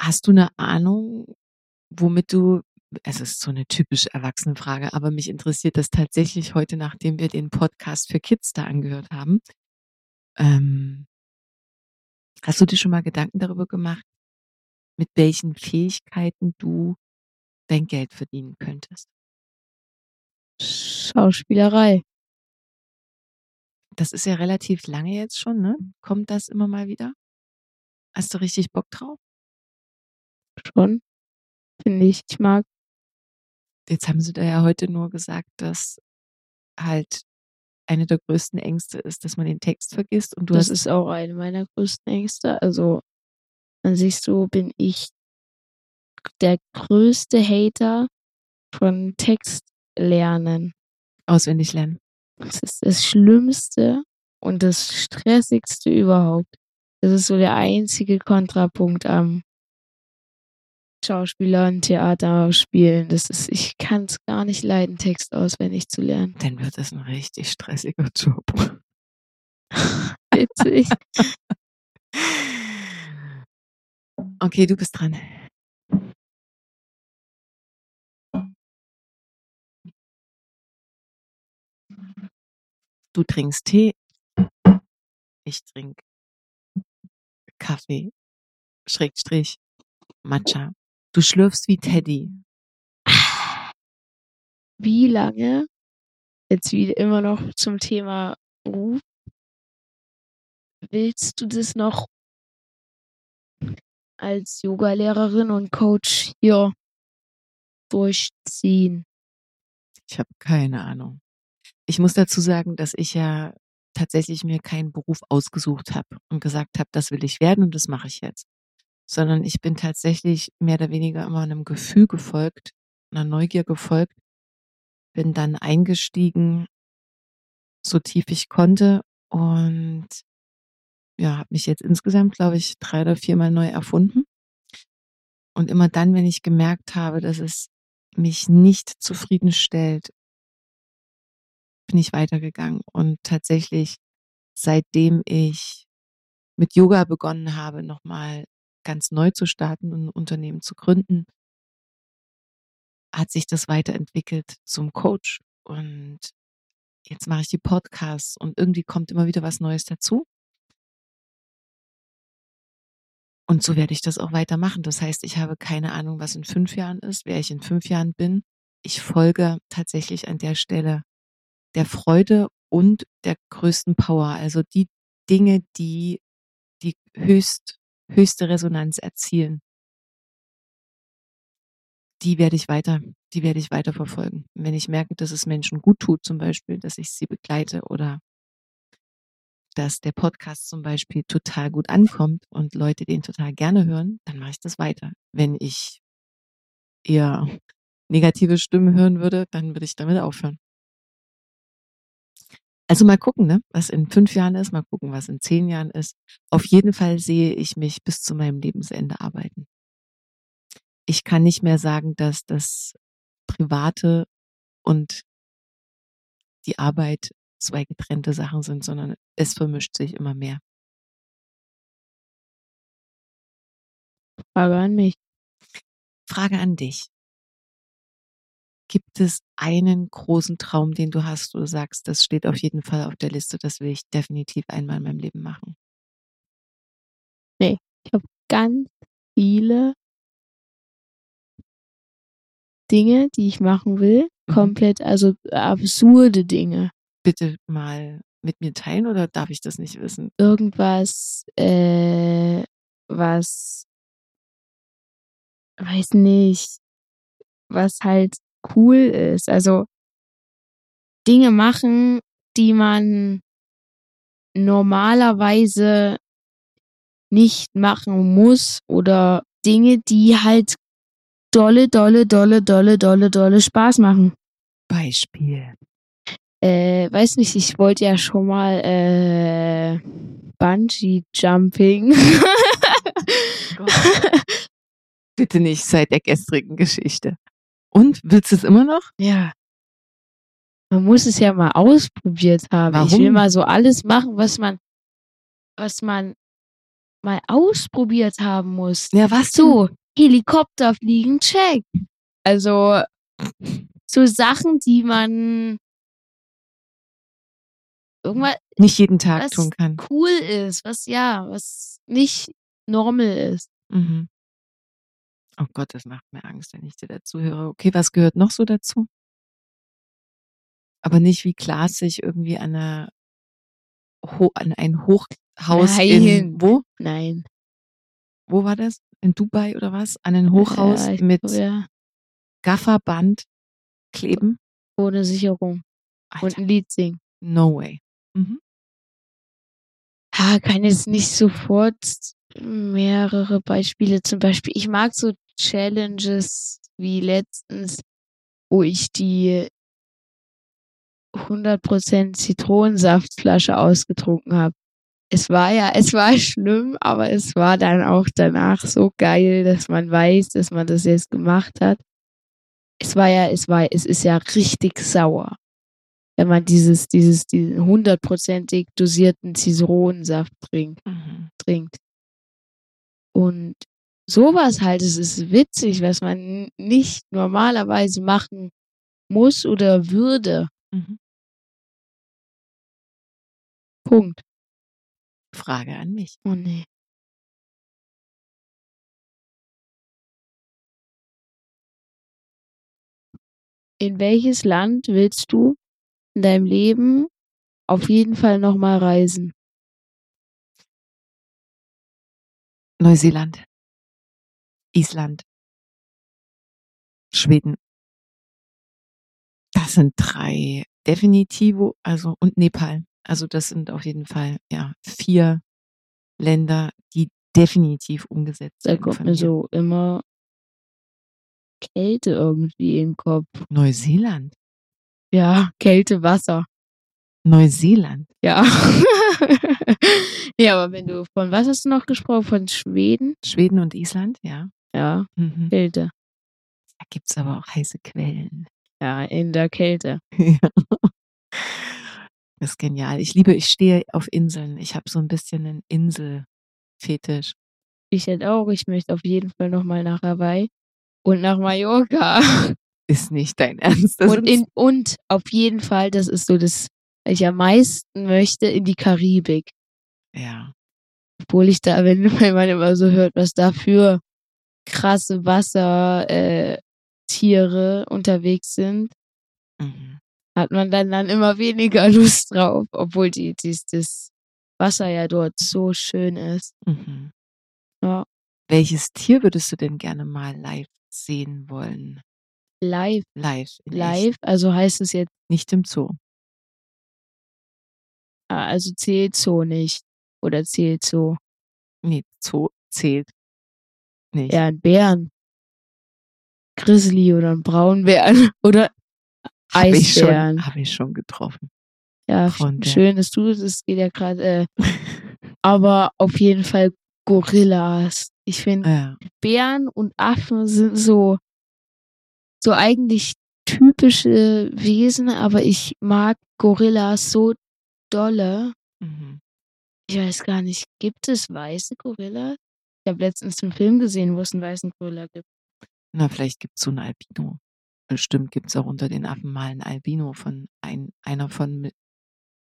Speaker 1: hast du eine Ahnung, womit du, es ist so eine typisch erwachsene Frage, aber mich interessiert das tatsächlich heute, nachdem wir den Podcast für Kids da angehört haben. Ähm, hast du dir schon mal Gedanken darüber gemacht, mit welchen Fähigkeiten du dein Geld verdienen könntest?
Speaker 2: Schauspielerei.
Speaker 1: Das ist ja relativ lange jetzt schon, ne? Kommt das immer mal wieder? Hast du richtig Bock drauf?
Speaker 2: Schon. Finde ich. Ich mag.
Speaker 1: Jetzt haben sie da ja heute nur gesagt, dass halt eine der größten Ängste ist, dass man den Text vergisst und du
Speaker 2: Das
Speaker 1: hast
Speaker 2: ist auch eine meiner größten Ängste. Also, an sich so bin ich der größte Hater von Textlernen.
Speaker 1: auswendig lernen.
Speaker 2: Das ist das Schlimmste und das Stressigste überhaupt. Das ist so der einzige Kontrapunkt am Schauspielern, Theater spielen. Das ist, ich kann es gar nicht leiden, Text auswendig zu lernen.
Speaker 1: Dann wird das ein richtig stressiger Job.
Speaker 2: Witzig.
Speaker 1: Okay, du bist dran. Du trinkst Tee. Ich trinke Kaffee. Schrägstrich. Matcha. Du schlürfst wie Teddy.
Speaker 2: Wie lange, jetzt wieder immer noch zum Thema Beruf, willst du das noch als Yogalehrerin und Coach hier durchziehen?
Speaker 1: Ich habe keine Ahnung. Ich muss dazu sagen, dass ich ja tatsächlich mir keinen Beruf ausgesucht habe und gesagt habe, das will ich werden und das mache ich jetzt. Sondern ich bin tatsächlich mehr oder weniger immer einem Gefühl gefolgt, einer Neugier gefolgt, bin dann eingestiegen, so tief ich konnte und ja, habe mich jetzt insgesamt, glaube ich, drei oder viermal neu erfunden. Und immer dann, wenn ich gemerkt habe, dass es mich nicht zufriedenstellt, bin ich weitergegangen. Und tatsächlich, seitdem ich mit Yoga begonnen habe, nochmal ganz neu zu starten und ein Unternehmen zu gründen, hat sich das weiterentwickelt zum Coach. Und jetzt mache ich die Podcasts und irgendwie kommt immer wieder was Neues dazu. Und so werde ich das auch weitermachen. Das heißt, ich habe keine Ahnung, was in fünf Jahren ist, wer ich in fünf Jahren bin. Ich folge tatsächlich an der Stelle der Freude und der größten Power. Also die Dinge, die die höchst, höchste Resonanz erzielen, die werde ich weiter, die werde ich weiter verfolgen. Wenn ich merke, dass es Menschen gut tut, zum Beispiel, dass ich sie begleite oder dass der Podcast zum Beispiel total gut ankommt und Leute den total gerne hören, dann mache ich das weiter. Wenn ich eher negative Stimmen hören würde, dann würde ich damit aufhören. Also mal gucken, ne, was in fünf Jahren ist, mal gucken, was in zehn Jahren ist. Auf jeden Fall sehe ich mich bis zu meinem Lebensende arbeiten. Ich kann nicht mehr sagen, dass das Private und die Arbeit zwei getrennte Sachen sind, sondern es vermischt sich immer mehr.
Speaker 2: Frage an mich.
Speaker 1: Frage an dich. Gibt es einen großen Traum, den du hast, wo du sagst, das steht auf jeden Fall auf der Liste, das will ich definitiv einmal in meinem Leben machen?
Speaker 2: Nee, ich habe ganz viele Dinge, die ich machen will.
Speaker 1: Mhm.
Speaker 2: Komplett, also absurde Dinge.
Speaker 1: Bitte mal mit mir teilen oder darf ich das nicht wissen?
Speaker 2: Irgendwas, äh, was, weiß nicht, was halt cool ist. Also Dinge machen, die man normalerweise nicht machen muss oder Dinge, die halt dolle, dolle, dolle, dolle, dolle, dolle Spaß machen.
Speaker 1: Beispiel.
Speaker 2: Äh, weiß nicht, ich wollte ja schon mal äh, Bungee Jumping.
Speaker 1: Bitte nicht seit der gestrigen Geschichte. Und willst du es immer noch?
Speaker 2: ja. Man muss es ja mal ausprobiert haben. Ich will
Speaker 1: Warum?
Speaker 2: mal so alles machen, was man, was man mal ausprobiert haben muss.
Speaker 1: Ja, was
Speaker 2: So, Helikopter fliegen, check. Also, so Sachen, die man irgendwas
Speaker 1: Nicht jeden Tag
Speaker 2: was
Speaker 1: tun kann.
Speaker 2: cool ist, was ja, was nicht normal ist.
Speaker 1: Mhm. Oh Gott, das macht mir Angst, wenn ich dir dazu höre. Okay, was gehört noch so dazu? Aber nicht wie Klaas sich irgendwie an, eine, an ein Hochhaus in,
Speaker 2: Nein.
Speaker 1: wo?
Speaker 2: Nein.
Speaker 1: Wo war das? In Dubai oder was? An ein Hochhaus
Speaker 2: Ja,
Speaker 1: mit
Speaker 2: glaub, ja,
Speaker 1: Gafferband kleben?
Speaker 2: ohne Sicherung und
Speaker 1: Alter,
Speaker 2: ein Lied singen.
Speaker 1: no way. Mhm.
Speaker 2: Ja, kann jetzt nicht sofort mehrere Beispiele. Zum Beispiel, ich mag so Challenges wie letztens, wo ich die 100% Zitronensaftflasche ausgetrunken habe. Es war ja, es war schlimm, aber es war dann auch danach so geil, dass man weiß, dass man das jetzt gemacht hat. Es war ja, es war, es ist ja richtig sauer, wenn man dieses, dieses, diesen hundertprozentig dosierten Zitronensaft trinkt
Speaker 1: Mhm.
Speaker 2: trinkt. Und sowas halt, es ist witzig, was man nicht normalerweise machen muss oder würde.
Speaker 1: Mhm.
Speaker 2: Punkt.
Speaker 1: Frage an mich.
Speaker 2: Oh nee. In welches Land willst du in deinem Leben auf jeden Fall nochmal reisen?
Speaker 1: Neuseeland. Island, Schweden. Das sind drei definitivo, also und Nepal. Also das sind auf jeden Fall ja vier Länder, die definitiv umgesetzt
Speaker 2: Da
Speaker 1: werden.
Speaker 2: kommt
Speaker 1: von
Speaker 2: mir
Speaker 1: mir.
Speaker 2: so immer Kälte irgendwie in den Kopf.
Speaker 1: Neuseeland.
Speaker 2: Ja, Kälte, Wasser.
Speaker 1: Neuseeland.
Speaker 2: Ja. ja, aber wenn du von was hast du noch gesprochen? Von Schweden?
Speaker 1: Schweden und Island, ja.
Speaker 2: Ja,
Speaker 1: Mhm.
Speaker 2: Kälte.
Speaker 1: Da gibt's aber auch heiße Quellen.
Speaker 2: Ja, in der Kälte.
Speaker 1: Ja. Das ist genial. Ich liebe, ich stehe auf Inseln. Ich habe so ein bisschen einen Inselfetisch.
Speaker 2: Ich hätte auch, ich möchte auf jeden Fall nochmal nach Hawaii und nach Mallorca.
Speaker 1: Ist nicht dein Ernst. Das
Speaker 2: und, in, und auf jeden Fall, das ist so das, was ich am meisten möchte, in die Karibik.
Speaker 1: ja.
Speaker 2: Obwohl ich da, wenn, wenn man immer so hört, was da für krasse Wassertiere äh, unterwegs sind,
Speaker 1: Mhm.
Speaker 2: hat man dann, dann immer weniger Lust drauf, obwohl die, dies, das Wasser ja dort so schön ist.
Speaker 1: Mhm.
Speaker 2: Ja.
Speaker 1: Welches Tier würdest du denn gerne mal live sehen wollen?
Speaker 2: Live,
Speaker 1: Live.
Speaker 2: live, also heißt es jetzt,
Speaker 1: Nicht im Zoo.
Speaker 2: ah, also zählt so nicht. Oder zählt so.
Speaker 1: Nee, Zoo zählt nicht.
Speaker 2: Ja, ein Bären. Grizzly oder ein Braunbären. Oder
Speaker 1: Habe ich, schon-
Speaker 2: Eisbären.
Speaker 1: hab ich schon getroffen.
Speaker 2: Ja,
Speaker 1: Braunbären.
Speaker 2: schön, dass du, das geht ja gerade, äh, aber auf jeden Fall Gorillas. Ich finde,
Speaker 1: Ja.
Speaker 2: Bären und Affen sind so, so eigentlich typische Wesen, aber ich mag Gorillas so dolle.
Speaker 1: Mhm.
Speaker 2: Ich weiß gar nicht, gibt es weiße Gorillas? Ich habe letztens einen Film gesehen, wo es einen weißen Gorilla gibt.
Speaker 1: Na, vielleicht gibt's so ein Albino. Bestimmt gibt's auch unter den Affen mal ein Albino von ein, einer von,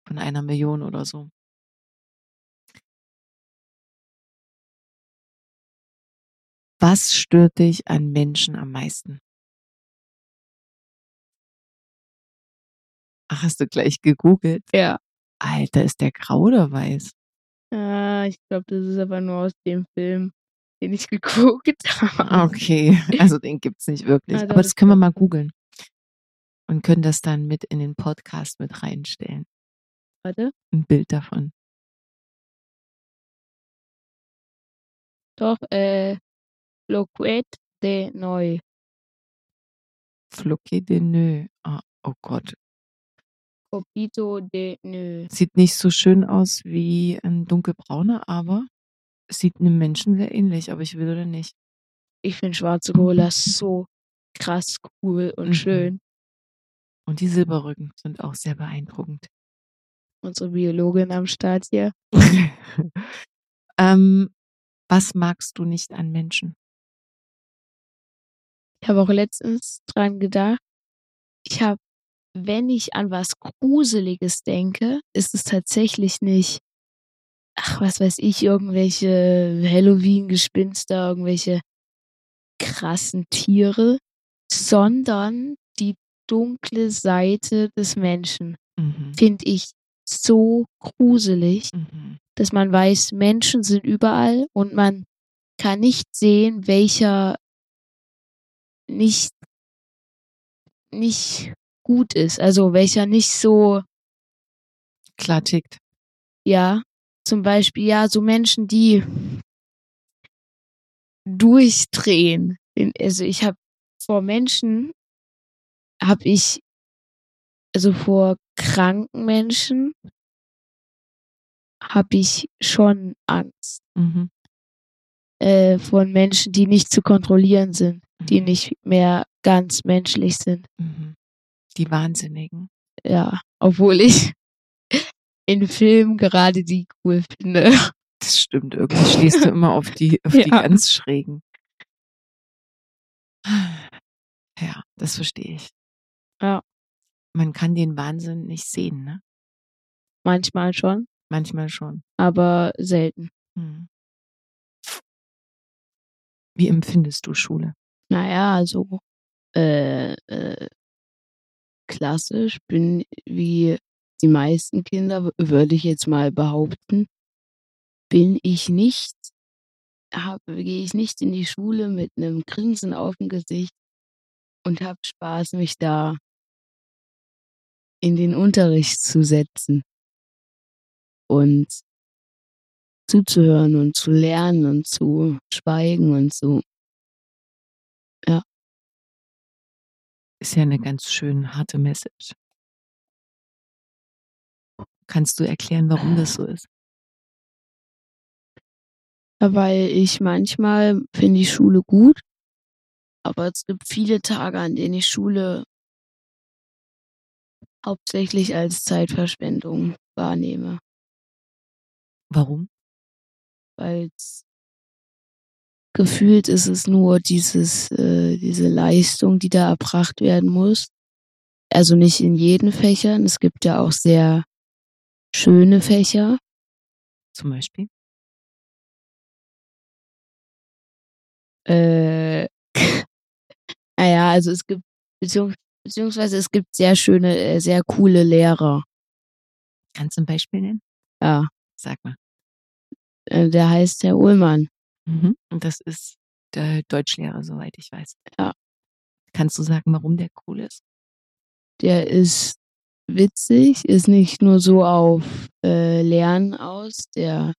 Speaker 1: von einer Million oder so. Was stört dich an Menschen am meisten? Ach, hast du gleich gegoogelt?
Speaker 2: Ja.
Speaker 1: Alter, ist der grau oder weiß?
Speaker 2: Ah, ich glaube, das ist aber nur aus dem Film, den ich geguckt habe.
Speaker 1: Okay, also den gibt's nicht wirklich.
Speaker 2: Ah, doch,
Speaker 1: Aber das können wir mal googeln. Und können das dann mit in den Podcast mit reinstellen.
Speaker 2: Warte.
Speaker 1: Ein Bild davon.
Speaker 2: Doch, äh, Loquet de Neu.
Speaker 1: Floquet de Neu. Ah, oh Gott.
Speaker 2: Copito de Neu.
Speaker 1: Sieht nicht so schön aus wie ein dunkelbrauner, aber sieht einem Menschen sehr ähnlich, aber ich will oder nicht.
Speaker 2: Ich finde schwarze Gorillas so krass cool und
Speaker 1: Mhm.
Speaker 2: schön.
Speaker 1: Und die Silberrücken sind auch sehr beeindruckend.
Speaker 2: Unsere Biologin am Start hier.
Speaker 1: ähm, was magst du nicht an Menschen?
Speaker 2: Ich habe auch letztens dran gedacht. Ich habe, wenn ich an was Gruseliges denke, ist es tatsächlich nicht, ach, was weiß ich, irgendwelche Halloween-Gespinster, irgendwelche krassen Tiere, sondern die dunkle Seite des Menschen.
Speaker 1: Mhm.
Speaker 2: Finde ich so gruselig,
Speaker 1: Mhm.
Speaker 2: dass man weiß, Menschen sind überall und man kann nicht sehen, welcher nicht, nicht gut ist. Also welcher nicht so,
Speaker 1: Klar tickt.
Speaker 2: ja, zum Beispiel, ja, so Menschen, die durchdrehen. Also ich habe vor Menschen, habe ich, also vor kranken Menschen, habe ich schon Angst.
Speaker 1: Mhm.
Speaker 2: äh, von Menschen, die nicht zu kontrollieren sind, die
Speaker 1: Mhm.
Speaker 2: nicht mehr ganz menschlich sind.
Speaker 1: Mhm. Die Wahnsinnigen.
Speaker 2: Ja, obwohl ich in Filmen gerade die cool finde.
Speaker 1: Das stimmt, irgendwie stehst du immer auf die, auf die
Speaker 2: Ja.
Speaker 1: ganz schrägen. Ja, das verstehe ich.
Speaker 2: Ja.
Speaker 1: Man kann den Wahnsinn nicht sehen, ne?
Speaker 2: Manchmal schon,
Speaker 1: Manchmal schon.
Speaker 2: aber selten.
Speaker 1: Hm. Wie empfindest du Schule?
Speaker 2: Naja, also äh, äh, klassisch bin wie die meisten Kinder, würde ich jetzt mal behaupten, bin ich nicht gehe ich nicht in die Schule mit einem Grinsen auf dem Gesicht und habe Spaß, mich da in den Unterricht zu setzen und zuzuhören und zu lernen und zu schweigen und so. Ja.
Speaker 1: Ist ja eine ganz schön harte Message. Kannst du erklären, warum das so ist?
Speaker 2: Weil ich manchmal finde ich Schule gut, aber es gibt viele Tage, an denen ich Schule hauptsächlich als Zeitverschwendung wahrnehme.
Speaker 1: Warum?
Speaker 2: Weil gefühlt ist es nur dieses, äh, diese Leistung, die da erbracht werden muss. Also nicht in jeden Fächern. Es gibt ja auch sehr schöne Fächer.
Speaker 1: Zum Beispiel?
Speaker 2: Äh, naja, also es gibt, beziehungs beziehungsweise es gibt sehr schöne, äh, sehr coole Lehrer.
Speaker 1: Kannst du ein Beispiel nennen?
Speaker 2: Ja.
Speaker 1: Sag mal.
Speaker 2: Äh, der heißt Herr Ullmann.
Speaker 1: Mhm. Und das ist der Deutschlehrer, soweit ich weiß.
Speaker 2: Ja.
Speaker 1: Kannst du sagen, warum der cool ist?
Speaker 2: Der ist witzig, ist nicht nur so auf äh, Lernen aus, der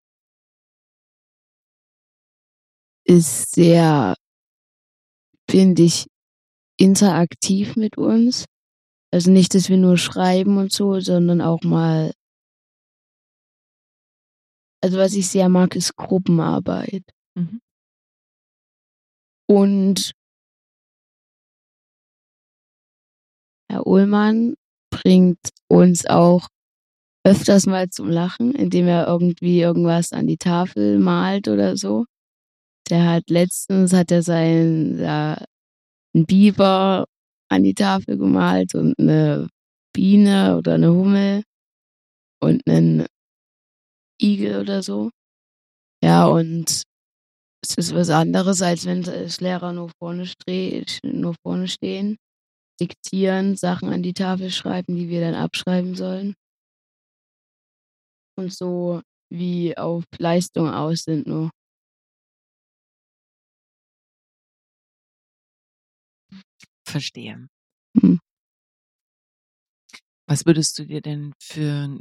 Speaker 2: ist sehr, finde ich, interaktiv mit uns. Also nicht, dass wir nur schreiben und so, sondern auch mal. Also was ich sehr mag, ist Gruppenarbeit.
Speaker 1: Mhm.
Speaker 2: Und Herr Ullmann bringt uns auch öfters mal zum Lachen, indem er irgendwie irgendwas an die Tafel malt oder so. Der hat letztens hat er seinen ja, einen Biber an die Tafel gemalt und eine Biene oder eine Hummel und einen Igel oder so. Ja, und es ist was anderes, als wenn das Lehrer nur vorne, nur vorne stehen, diktieren, Sachen an die Tafel schreiben, die wir dann abschreiben sollen. Und so wie auf Leistung aus sind nur.
Speaker 1: Verstehe.
Speaker 2: Hm.
Speaker 1: Was würdest du dir denn für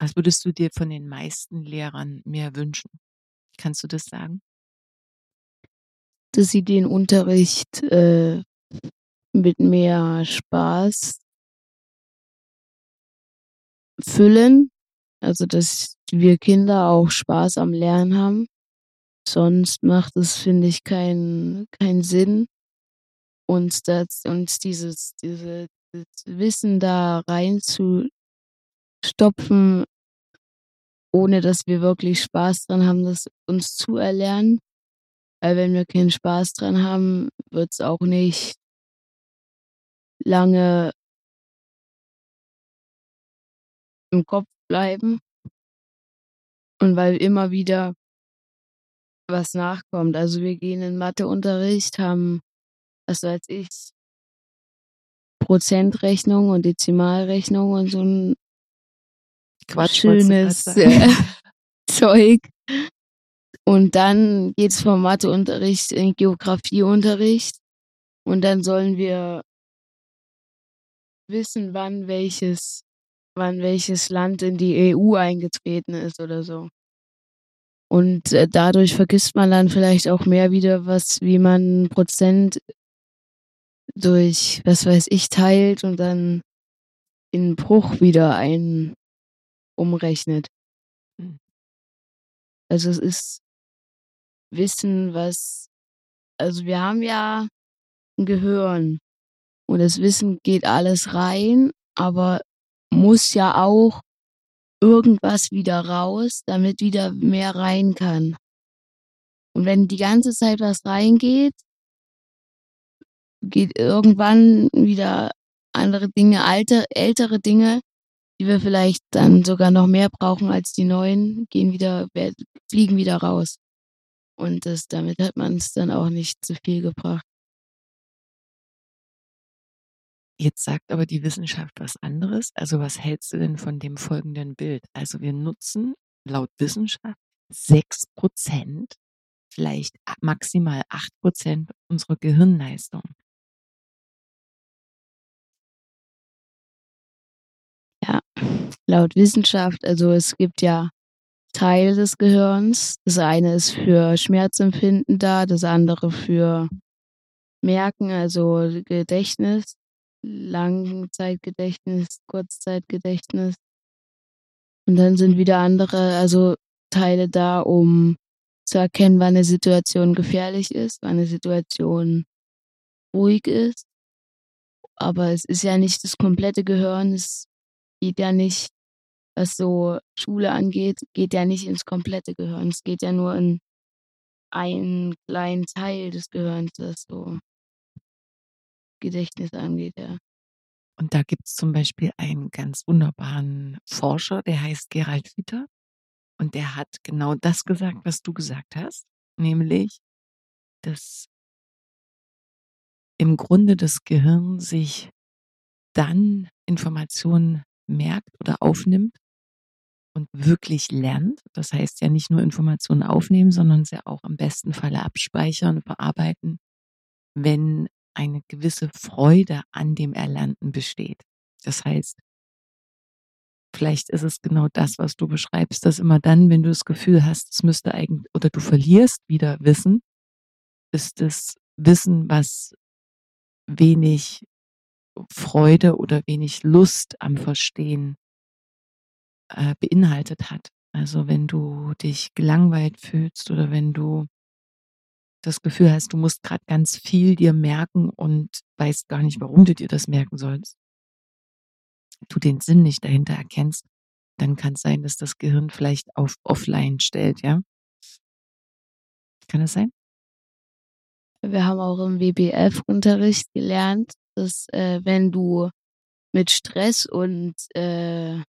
Speaker 1: was würdest du dir von den meisten Lehrern mehr wünschen? Kannst du das sagen?
Speaker 2: Dass sie den Unterricht äh, mit mehr Spaß füllen, also dass wir Kinder auch Spaß am Lernen haben. Sonst macht es, finde ich, keinen keinen Sinn uns das, uns dieses, diese, dieses Wissen da rein zu stopfen, ohne dass wir wirklich Spaß dran haben, das uns zu erlernen. Weil wenn wir keinen Spaß dran haben, wird es auch nicht lange im Kopf bleiben. Und weil immer wieder was nachkommt. Also wir gehen in Matheunterricht, haben was weiß ich, Prozentrechnung und Dezimalrechnung und so ein
Speaker 1: Quatsch,
Speaker 2: schönes äh, Zeug. Und dann geht's vom Matheunterricht in Geografieunterricht. Und dann sollen wir wissen, wann welches, wann welches Land in die EU eingetreten ist oder so. Und äh, dadurch vergisst man dann vielleicht auch mehr wieder, was, wie man Prozent durch, was weiß ich, teilt und dann in Bruch wieder ein umrechnet. Hm. Also es ist Wissen, was, also wir haben ja ein Gehirn und das Wissen geht alles rein, aber muss ja auch irgendwas wieder raus, damit wieder mehr rein kann. Und wenn die ganze Zeit was reingeht, geht irgendwann wieder andere Dinge, alte, ältere Dinge, die wir vielleicht dann sogar noch mehr brauchen als die neuen, gehen wieder, fliegen wieder raus. Und das, damit hat man es dann auch nicht zu viel gebracht.
Speaker 1: Jetzt sagt aber die Wissenschaft was anderes. Also was hältst du denn von dem folgenden Bild? Also wir nutzen laut Wissenschaft sechs Prozent, vielleicht maximal acht Prozent unserer Gehirnleistung.
Speaker 2: Laut Wissenschaft, also es gibt ja Teile des Gehirns. Das eine ist für Schmerzempfinden da, das andere für Merken, also Gedächtnis, Langzeitgedächtnis, Kurzzeitgedächtnis. Und dann sind wieder andere, also Teile da, um zu erkennen, wann eine Situation gefährlich ist, wann eine Situation ruhig ist. Aber es ist ja nicht das komplette Gehirn, es geht ja nicht, was so Schule angeht, geht ja nicht ins komplette Gehirn. Es geht ja nur in einen kleinen Teil des Gehirns, das so Gedächtnis angeht, ja.
Speaker 1: Und da gibt es zum Beispiel einen ganz wunderbaren Forscher, der heißt Gerald Hüther. Und der hat genau das gesagt, was du gesagt hast, nämlich, dass im Grunde das Gehirn sich dann Informationen merkt oder aufnimmt und wirklich lernt. Das heißt ja nicht nur Informationen aufnehmen, sondern sie auch im besten Falle abspeichern und verarbeiten, wenn eine gewisse Freude an dem Erlernten besteht. Das heißt, vielleicht ist es genau das, was du beschreibst, dass immer dann, wenn du das Gefühl hast, es müsste eigentlich, oder du verlierst wieder Wissen, ist das Wissen, was wenig Freude oder wenig Lust am Verstehen äh, beinhaltet hat. Also wenn du dich gelangweilt fühlst oder wenn du das Gefühl hast, du musst gerade ganz viel dir merken und weißt gar nicht, warum du dir das merken sollst, du den Sinn nicht dahinter erkennst, dann kann es sein, dass das Gehirn vielleicht auf Offline stellt, ja? Kann das sein?
Speaker 2: Wir haben auch im WBF-Unterricht gelernt, dass äh, wenn du mit Stress und äh,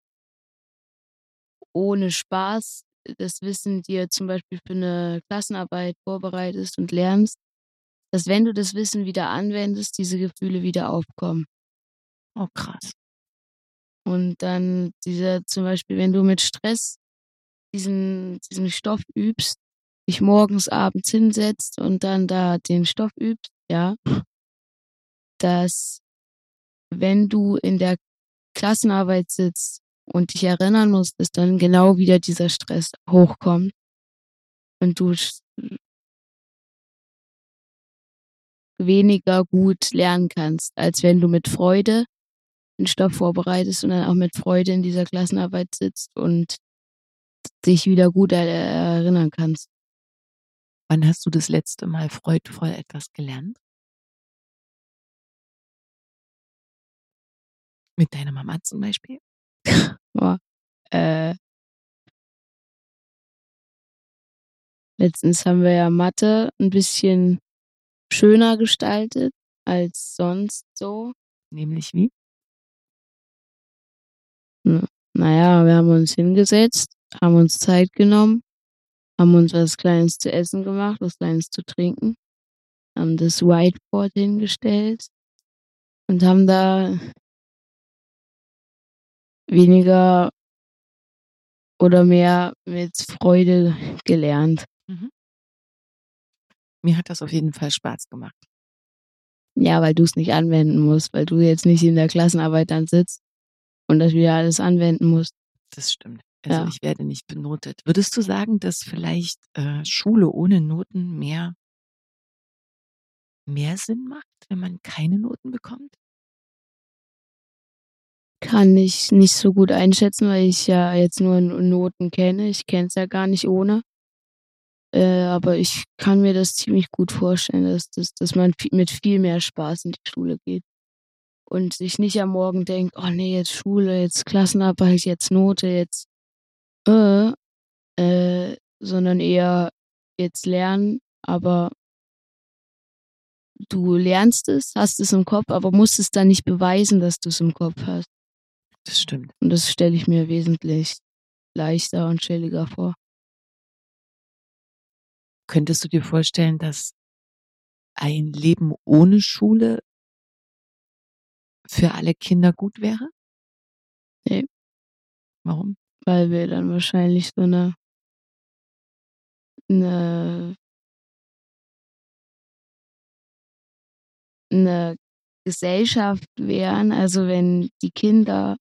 Speaker 2: ohne Spaß das Wissen dir zum Beispiel für eine Klassenarbeit vorbereitest und lernst, dass wenn du das Wissen wieder anwendest, diese Gefühle wieder aufkommen.
Speaker 1: Oh, krass.
Speaker 2: Und dann dieser, zum Beispiel, wenn du mit Stress diesen, diesen Stoff übst, dich morgens, abends hinsetzt und dann da den Stoff übst, ja, dass wenn du in der Klassenarbeit sitzt und dich erinnern musst, dass dann genau wieder dieser Stress hochkommt und du weniger gut lernen kannst, als wenn du mit Freude den Stoff vorbereitest und dann auch mit Freude in dieser Klassenarbeit sitzt und dich wieder gut erinnern kannst.
Speaker 1: Wann hast du das letzte Mal freudvoll etwas gelernt? Mit deiner Mama zum Beispiel?
Speaker 2: Boah, äh, letztens haben wir ja Mathe ein bisschen schöner gestaltet als sonst so.
Speaker 1: Nämlich wie?
Speaker 2: Naja, wir haben uns hingesetzt, haben uns Zeit genommen, haben uns was Kleines zu essen gemacht, was Kleines zu trinken, haben das Whiteboard hingestellt und haben da weniger oder mehr mit Freude gelernt.
Speaker 1: Mhm. Mir hat das auf jeden Fall Spaß gemacht.
Speaker 2: Ja, weil du es nicht anwenden musst, weil du jetzt nicht in der Klassenarbeit dann sitzt und das wieder alles anwenden musst.
Speaker 1: Das stimmt. Also ja. ich werde nicht benotet. Würdest du sagen, dass vielleicht äh, Schule ohne Noten mehr mehr Sinn macht, wenn man keine Noten bekommt?
Speaker 2: Kann ich nicht so gut einschätzen, weil ich ja jetzt nur Noten kenne. Ich kenne es ja gar nicht ohne. Äh, aber ich kann mir das ziemlich gut vorstellen, dass, dass, dass man mit viel mehr Spaß in die Schule geht. Und sich nicht am Morgen denkt, oh nee, jetzt Schule, jetzt Klassenarbeit, jetzt Note, jetzt äh, äh, sondern eher jetzt lernen, aber du lernst es, hast es im Kopf, aber musst es dann nicht beweisen, dass du es im Kopf hast.
Speaker 1: Das stimmt.
Speaker 2: Und das stelle ich mir wesentlich leichter und chilliger vor.
Speaker 1: Könntest du dir vorstellen, dass ein Leben ohne Schule für alle Kinder gut wäre?
Speaker 2: Nee.
Speaker 1: Warum?
Speaker 2: Weil wir dann wahrscheinlich so eine eine, eine Gesellschaft wären, also wenn die Kinder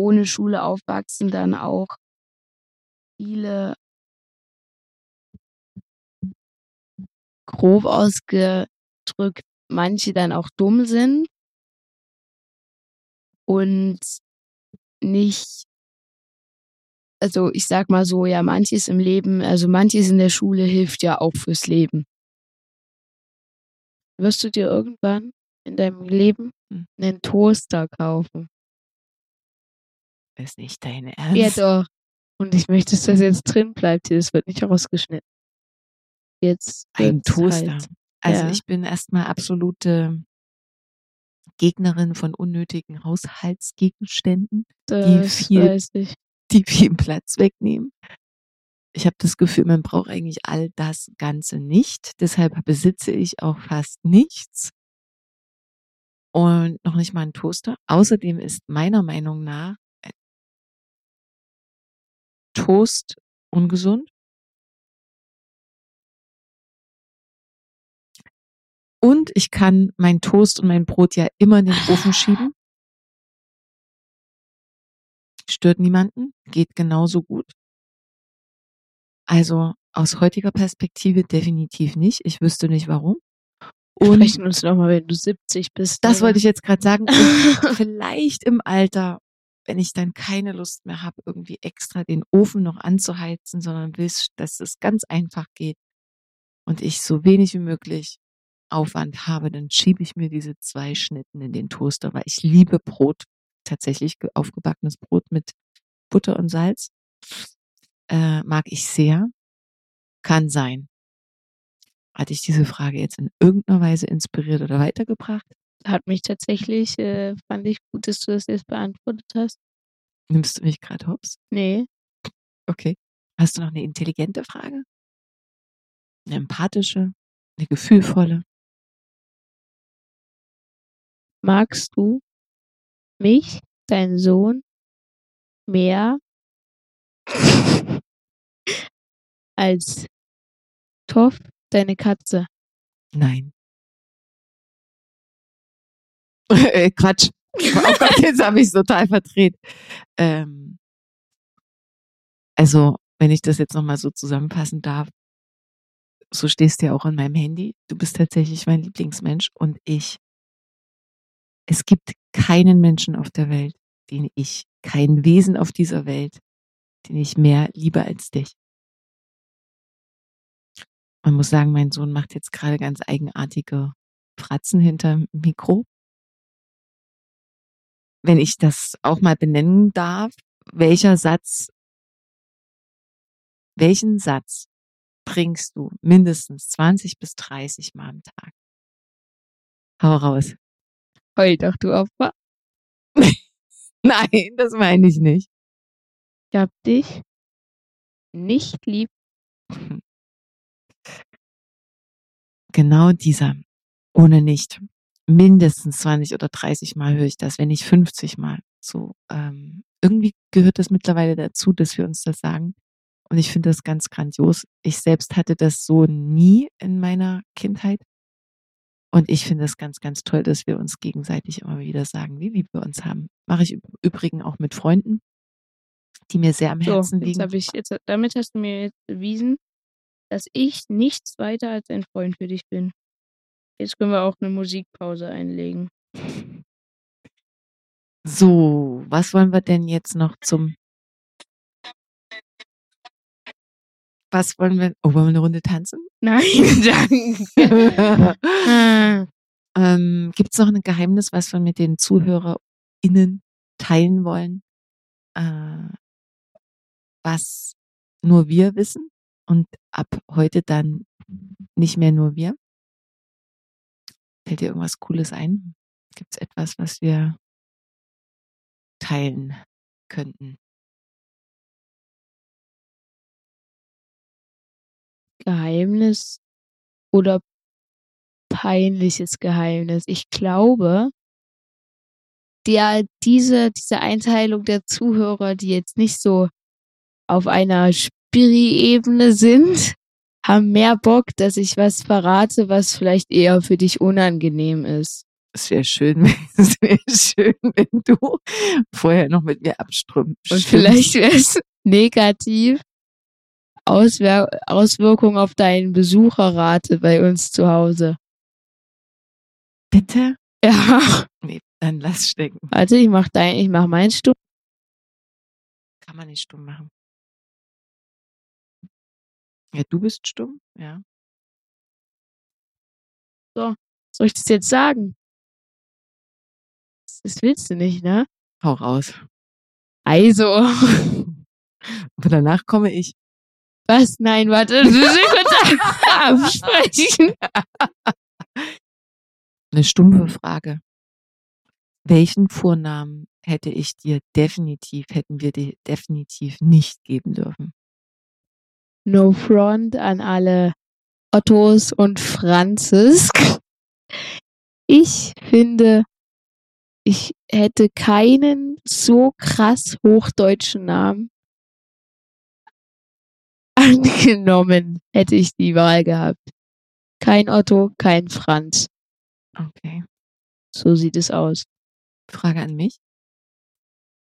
Speaker 2: ohne Schule aufwachsen, dann auch viele grob ausgedrückt manche dann auch dumm sind und nicht, also ich sag mal so, ja, manches im Leben, also manches in der Schule hilft ja auch fürs Leben. Wirst du dir irgendwann in deinem Leben
Speaker 1: Hm.
Speaker 2: einen Toaster kaufen?
Speaker 1: Ist nicht dein Ernst.
Speaker 2: Ja, doch. Und ich möchte, dass das jetzt drin bleibt hier. Das wird nicht rausgeschnitten. Jetzt
Speaker 1: Ein Toaster.
Speaker 2: Halt.
Speaker 1: Also
Speaker 2: Ja.
Speaker 1: ich bin erstmal absolute Gegnerin von unnötigen Haushaltsgegenständen,
Speaker 2: Das
Speaker 1: viel- die viel Platz wegnehmen. Ich habe das Gefühl, man braucht eigentlich all das Ganze nicht. Deshalb besitze ich auch fast nichts. Und noch nicht mal einen Toaster. Außerdem ist meiner Meinung nach Toast ungesund. Und ich kann mein Toast und mein Brot ja immer in den Ofen schieben. Stört niemanden, geht genauso gut. Also aus heutiger Perspektive definitiv nicht. Ich wüsste nicht warum. Und
Speaker 2: Sprechen uns nochmal, wenn du 70 bist.
Speaker 1: das
Speaker 2: oder?
Speaker 1: wollte ich jetzt gerade sagen. Vielleicht im Alter, wenn ich dann keine Lust mehr habe, irgendwie extra den Ofen noch anzuheizen, sondern will, dass es ganz einfach geht und ich so wenig wie möglich Aufwand habe, dann schiebe ich mir diese zwei Schnitten in den Toaster, weil ich liebe Brot, tatsächlich ge- aufgebackenes Brot mit Butter und Salz. Äh, mag ich sehr. Kann sein. Hatte ich diese Frage jetzt in irgendeiner Weise inspiriert oder weitergebracht?
Speaker 2: Hat mich tatsächlich, äh, fand ich gut, dass du das jetzt beantwortet hast.
Speaker 1: Nimmst du mich gerade hops?
Speaker 2: Nee.
Speaker 1: Okay. Hast du noch eine intelligente Frage? Eine empathische? Eine gefühlvolle?
Speaker 2: Magst du mich, deinen Sohn, mehr als Toff, deine Katze?
Speaker 1: Nein. äh, Quatsch. Oh Gott, jetzt habe ich es total verdreht. Ähm, also, wenn ich das jetzt nochmal so zusammenfassen darf, so stehst du ja auch an meinem Handy. Du bist tatsächlich mein Lieblingsmensch und ich, es gibt keinen Menschen auf der Welt, den ich, kein Wesen auf dieser Welt, den ich mehr liebe als dich. Man muss sagen, mein Sohn macht jetzt gerade ganz eigenartige Fratzen hinterm Mikro. Wenn ich das auch mal benennen darf, welcher Satz, welchen Satz bringst du mindestens 20 bis 30 Mal am Tag? Hau raus.
Speaker 2: Heul doch, du Opfer.
Speaker 1: Nein, das meine ich nicht.
Speaker 2: Ich hab dich nicht lieb.
Speaker 1: Genau dieser. Ohne nicht. Mindestens 20 oder 30 Mal höre ich das, wenn nicht 50 Mal. So, ähm, irgendwie gehört das mittlerweile dazu, dass wir uns das sagen. Und ich finde das ganz grandios. Ich selbst hatte das so nie in meiner Kindheit. Und ich finde es ganz, ganz toll, dass wir uns gegenseitig immer wieder sagen, wie lieb wir uns haben. Mache ich im Übrigen auch mit Freunden, die mir sehr am
Speaker 2: So,
Speaker 1: Herzen
Speaker 2: jetzt
Speaker 1: liegen.
Speaker 2: ich, jetzt, damit hast du mir jetzt bewiesen, dass ich nichts weiter als ein Freund für dich bin. Jetzt können wir auch eine Musikpause einlegen.
Speaker 1: So, was wollen wir denn jetzt noch zum. Was wollen wir? Oh, wollen wir eine Runde tanzen?
Speaker 2: Nein, danke.
Speaker 1: Ähm, Gibt es noch ein Geheimnis, was wir mit den ZuhörerInnen teilen wollen? Äh, was nur wir wissen und ab heute dann nicht mehr nur wir? Fällt dir irgendwas Cooles ein? Gibt es etwas, was wir teilen könnten?
Speaker 2: Geheimnis oder peinliches Geheimnis. Ich glaube, der, diese, diese Einteilung der Zuhörer, die jetzt nicht so auf einer Spiri-Ebene sind, haben mehr Bock, dass ich was verrate, was vielleicht eher für dich unangenehm ist.
Speaker 1: Es wäre schön, es wäre schön, wenn du vorher noch mit mir abströmst.
Speaker 2: Und vielleicht wäre es negativ. Auswir Auswirkungen auf deinen Besucherrate bei uns zu Hause.
Speaker 1: Bitte?
Speaker 2: Ja.
Speaker 1: Nee, dann lass stecken.
Speaker 2: Warte, ich mach dein, ich mach meinen Stuhl.
Speaker 1: Kann man nicht stumm machen. Ja, du bist stumm, ja.
Speaker 2: Soll ich das jetzt sagen? Das willst du nicht, ne?
Speaker 1: Hau raus.
Speaker 2: Also.
Speaker 1: Aber danach komme ich.
Speaker 2: Was? Nein, warte. Du kurz absprechen.
Speaker 1: Eine stumpfe Frage. Welchen Vornamen hätte ich dir definitiv, hätten wir dir definitiv nicht geben dürfen?
Speaker 2: No front an alle Ottos und Franzis. Ich finde, ich hätte keinen so krass hochdeutschen Namen angenommen, hätte ich die Wahl gehabt. Kein Otto, kein Franz.
Speaker 1: Okay.
Speaker 2: So sieht es aus.
Speaker 1: Frage an mich.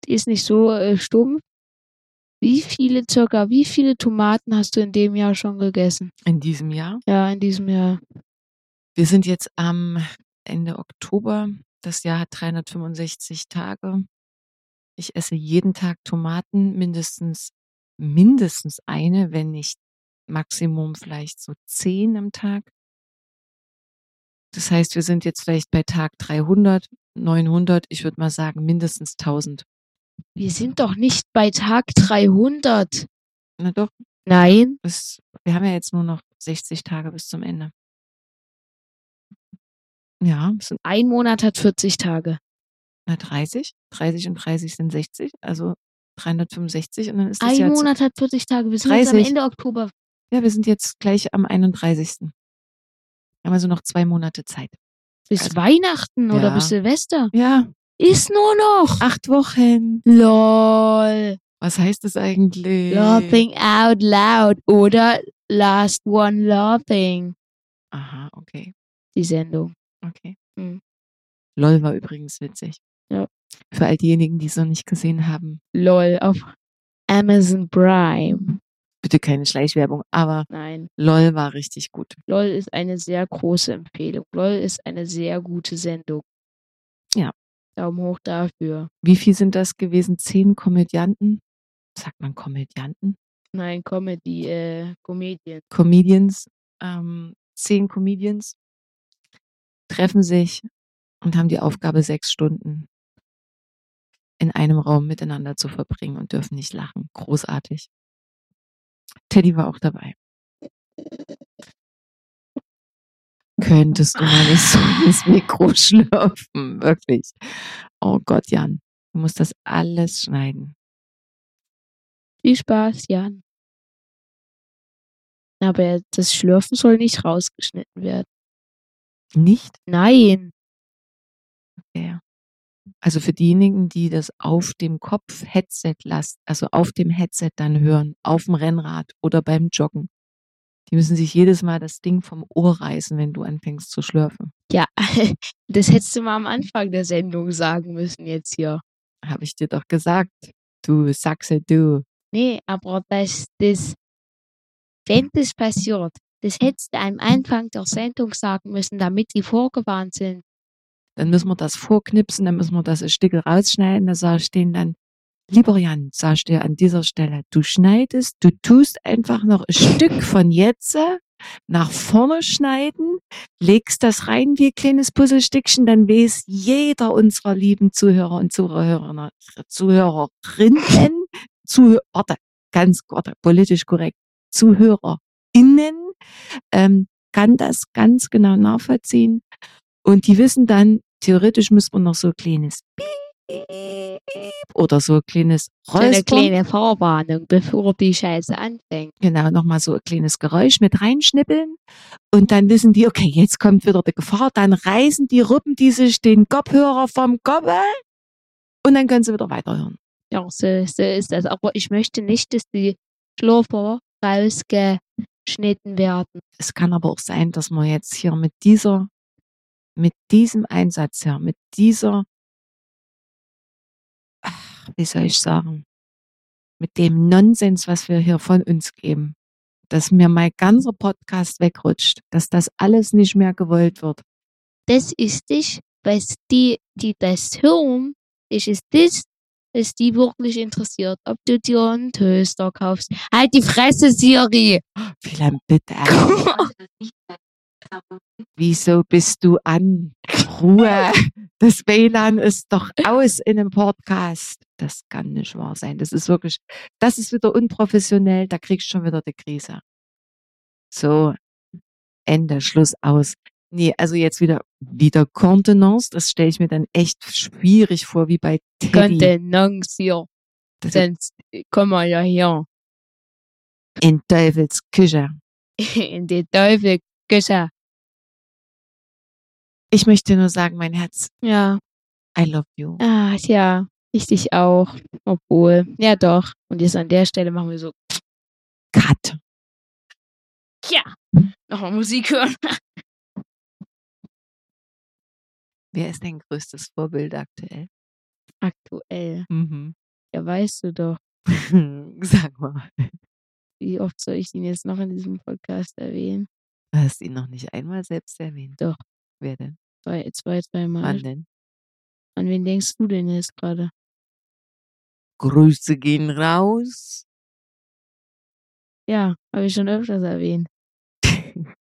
Speaker 2: Die ist nicht so äh, stumpf. Wie viele circa, wie viele Tomaten hast du in dem Jahr schon gegessen?
Speaker 1: In diesem Jahr.
Speaker 2: Ja, in diesem Jahr.
Speaker 1: Wir sind jetzt am Ende Oktober. Das Jahr hat 365 Tage. Ich esse jeden Tag Tomaten, mindestens, mindestens eine, wenn nicht Maximum vielleicht so zehn am Tag. Das heißt, wir sind jetzt vielleicht bei Tag 300, 900, ich würde mal sagen mindestens 1000.
Speaker 2: Wir sind doch nicht bei Tag 300.
Speaker 1: Na doch,
Speaker 2: Nein.
Speaker 1: bis, wir haben ja jetzt nur noch 60 Tage bis zum Ende. Ja, es
Speaker 2: Ein Monat hat 40 Tage.
Speaker 1: na, 30. 30 und 30 sind 60, also 365 und dann ist das
Speaker 2: Ein
Speaker 1: Jahr
Speaker 2: Monat hat 40 Tage. Wir sind jetzt am
Speaker 1: 30.
Speaker 2: Ende Oktober.
Speaker 1: Ja, wir sind jetzt gleich am 31. Haben also noch zwei Monate Zeit.
Speaker 2: Bis
Speaker 1: Also-
Speaker 2: Weihnachten oder
Speaker 1: Ja.
Speaker 2: bis Silvester.
Speaker 1: Ja,
Speaker 2: Ist nur noch.
Speaker 1: acht Wochen.
Speaker 2: LOL.
Speaker 1: Was heißt das eigentlich?
Speaker 2: Laughing out loud. Oder Last One Laughing.
Speaker 1: Aha, okay,
Speaker 2: Die Sendung.
Speaker 1: okay.
Speaker 2: Hm.
Speaker 1: LOL war übrigens witzig.
Speaker 2: Ja.
Speaker 1: Für all diejenigen, die es noch nicht gesehen haben,
Speaker 2: LOL auf Amazon Prime.
Speaker 1: bitte keine Schleichwerbung, aber
Speaker 2: Nein.
Speaker 1: LOL war richtig gut.
Speaker 2: LOL ist eine sehr große Empfehlung. LOL ist eine sehr gute Sendung.
Speaker 1: Ja.
Speaker 2: Daumen hoch dafür.
Speaker 1: Wie viel sind das gewesen? Zehn Komödianten? Sagt man Komödianten?
Speaker 2: Nein, Comedy, äh, Comedian.
Speaker 1: Comedians, ähm, zehn Comedians treffen sich und haben die Aufgabe, sechs Stunden in einem Raum miteinander zu verbringen und dürfen nicht lachen. Großartig. Teddy war auch dabei. Könntest du mal nicht so ins Mikro schlürfen, wirklich. Oh Gott, Jan, du musst das alles schneiden.
Speaker 2: Viel Spaß, Jan. Aber das Schlürfen soll nicht rausgeschnitten werden.
Speaker 1: Nicht?
Speaker 2: Nein.
Speaker 1: Ja. Also für diejenigen, die das auf dem Kopf Headset lasst, also auf dem Headset dann hören, auf dem Rennrad oder beim Joggen, die müssen sich jedes Mal das Ding vom Ohr reißen, wenn du anfängst zu schlürfen.
Speaker 2: Ja, das hättest du mal am Anfang der Sendung sagen müssen jetzt hier.
Speaker 1: Habe ich dir doch gesagt. Du Sachse, du.
Speaker 2: Nee, aber das, das, wenn das passiert, das hättest du am Anfang der Sendung sagen müssen, damit die vorgewarnt sind.
Speaker 1: Dann müssen wir das vorknipsen, dann müssen wir das ein Stück rausschneiden. Da denen dann, lieber Jan, sag ich dir an dieser Stelle, du schneidest, du tust einfach noch ein Stück von jetzt nach vorne schneiden, legst das rein wie ein kleines Puzzlestückchen, dann weiß jeder unserer lieben Zuhörer und Zuhörer, Zuhörerinnen, Zuhörer, ganz warte, politisch korrekt, ZuhörerInnen, ähm, kann das ganz genau nachvollziehen. Und die wissen dann, theoretisch müsste man noch so ein kleines Piep oder so ein kleines
Speaker 2: So eine
Speaker 1: Räuspern.
Speaker 2: kleine Vorwarnung, bevor die Scheiße anfängt.
Speaker 1: Genau, nochmal so ein kleines Geräusch mit reinschnippeln. Und dann wissen die, okay, jetzt kommt wieder die Gefahr. Dann reißen die Ruppen die sich den Kopfhörer vom Kopf und dann können sie wieder weiterhören.
Speaker 2: Ja, so, so ist das. Aber ich möchte nicht, dass die Schlurfer rausge, geschnitten werden.
Speaker 1: Es kann aber auch sein, dass man jetzt hier mit dieser, mit diesem Einsatz hier, mit dieser, ach, wie soll ich sagen, mit dem Nonsens, was wir hier von uns geben, dass mir mein ganzer Podcast wegrutscht, dass das alles nicht mehr gewollt wird.
Speaker 2: Das ist dich, was die, die das hören, das ist das, was die wirklich interessiert. Ob du dir einen Toaster kaufst. Halt die Fresse, Siri!
Speaker 1: Wilhelm, bitte. Wieso bist du an? Ruhe. Das WLAN ist doch aus in einem Podcast. Das kann nicht wahr sein. Das ist wirklich, das ist wieder unprofessionell. Da kriegst du schon wieder die Krise. So, Ende, Schluss aus. Nee, also jetzt wieder, wieder Kontenance. Das stelle ich mir dann echt schwierig vor, wie bei Teddy.
Speaker 2: Kontenance hier.
Speaker 1: Das ist
Speaker 2: Sonst kommen wir ja hier
Speaker 1: in Teufels Küche.
Speaker 2: in die Teufelküche.
Speaker 1: Ich möchte nur sagen, mein Herz,
Speaker 2: Ja.
Speaker 1: I love you.
Speaker 2: Ah, ja. Ich dich auch. Obwohl. Ja, doch. Und jetzt an der Stelle machen wir so.
Speaker 1: Cut.
Speaker 2: Ja. Nochmal Musik hören.
Speaker 1: Wer ist dein größtes Vorbild aktuell?
Speaker 2: Aktuell.
Speaker 1: Mhm.
Speaker 2: Ja, weißt du doch.
Speaker 1: Sag mal.
Speaker 2: Wie oft soll ich ihn jetzt noch in diesem Podcast erwähnen?
Speaker 1: Du hast ihn noch nicht einmal selbst erwähnt.
Speaker 2: Doch.
Speaker 1: Wer denn?
Speaker 2: Zwei, zwei zweimal.
Speaker 1: Wann denn?
Speaker 2: An wen denkst du denn jetzt gerade?
Speaker 1: Grüße gehen raus.
Speaker 2: Ja, habe ich schon öfters erwähnt.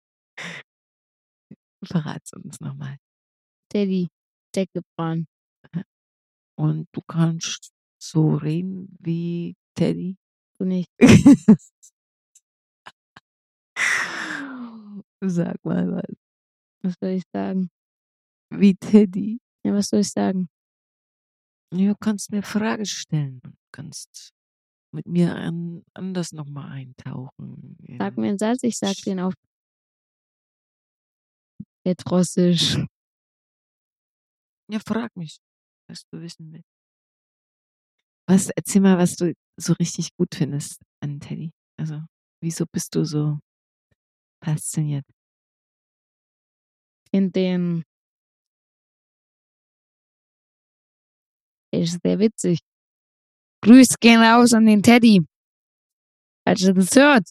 Speaker 1: Verrat's uns nochmal.
Speaker 2: Teddy, Deckebran.
Speaker 1: Und du kannst so reden wie Teddy.
Speaker 2: Du nicht.
Speaker 1: Sag mal was.
Speaker 2: Was soll ich sagen?
Speaker 1: Wie Teddy.
Speaker 2: Ja, was soll ich sagen?
Speaker 1: Du kannst mir Fragen stellen. Du kannst mit mir an, anders nochmal eintauchen.
Speaker 2: Sag mir einen Satz, ich sag den auf. Jetzt Russisch.
Speaker 1: Ja, frag mich, was du wissen willst. Was, erzähl mal, was du so richtig gut findest an Teddy. Also, wieso bist du so fasziniert?
Speaker 2: In den. Ist sehr witzig. Grüß gehen raus an den Teddy. Falls ihr das hört.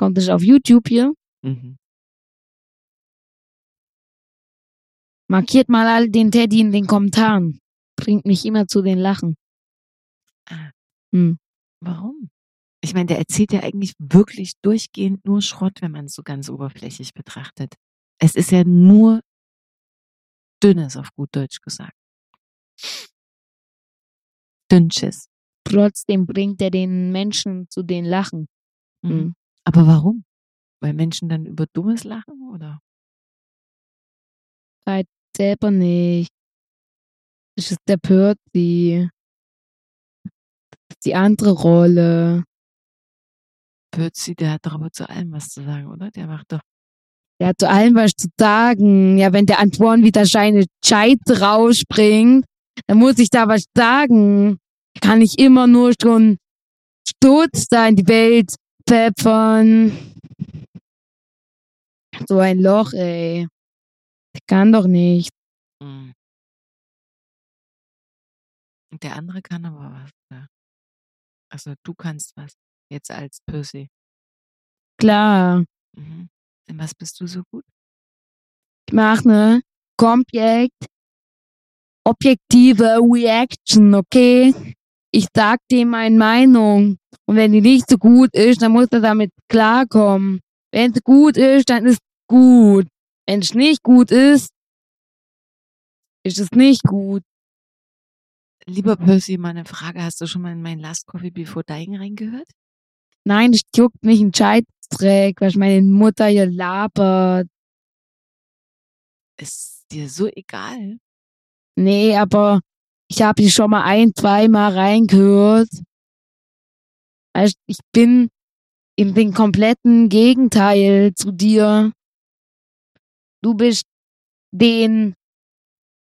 Speaker 2: Kommt es auf YouTube hier.
Speaker 1: Mhm.
Speaker 2: Markiert mal all den Teddy in den Kommentaren. Bringt mich immer zu den Lachen.
Speaker 1: Ah.
Speaker 2: Hm.
Speaker 1: Warum? Ich meine, der erzählt ja eigentlich wirklich durchgehend nur Schrott, wenn man es so ganz oberflächlich betrachtet. Es ist ja nur Dünnes, auf gut Deutsch gesagt. Dünnsches.
Speaker 2: Trotzdem bringt er den Menschen zu den Lachen.
Speaker 1: Mhm.
Speaker 2: Mhm.
Speaker 1: Aber warum? Weil Menschen dann über Dummes lachen, oder?
Speaker 2: Selber nicht. Das ist der ist die andere Rolle.
Speaker 1: Pötzi, der hat doch aber zu allem was zu sagen, oder? Der macht doch.
Speaker 2: Der hat zu allem was zu sagen. Ja, wenn der Antoine wieder seine Scheiße rausspringt, dann muss ich da was sagen. Kann ich immer nur schon Sturz da in die Welt pfeffern. So ein Loch, ey. Der kann doch nicht.
Speaker 1: Und der andere kann aber was. Ja. Also du kannst was. Jetzt als Percy.
Speaker 2: Klar.
Speaker 1: Mhm. In was bist du so gut?
Speaker 2: Ich mach ne komplett objektive Reaction, okay? Ich sag dem meine Meinung. Und wenn die nicht so gut ist, dann muss er damit klarkommen. Wenn sie gut ist, dann ist gut. Wenn es nicht gut ist, ist es nicht gut.
Speaker 1: Lieber Percy, mal eine Frage. Hast du schon mal in mein Last Coffee Before Dying reingehört?
Speaker 2: Nein, das juckt mich ein Scheißdreck, was meine Mutter hier labert.
Speaker 1: Ist dir so egal?
Speaker 2: Nee, aber ich habe hier schon mal ein, zweimal reingehört. Also ich bin in den kompletten Gegenteil zu dir. Du bist den,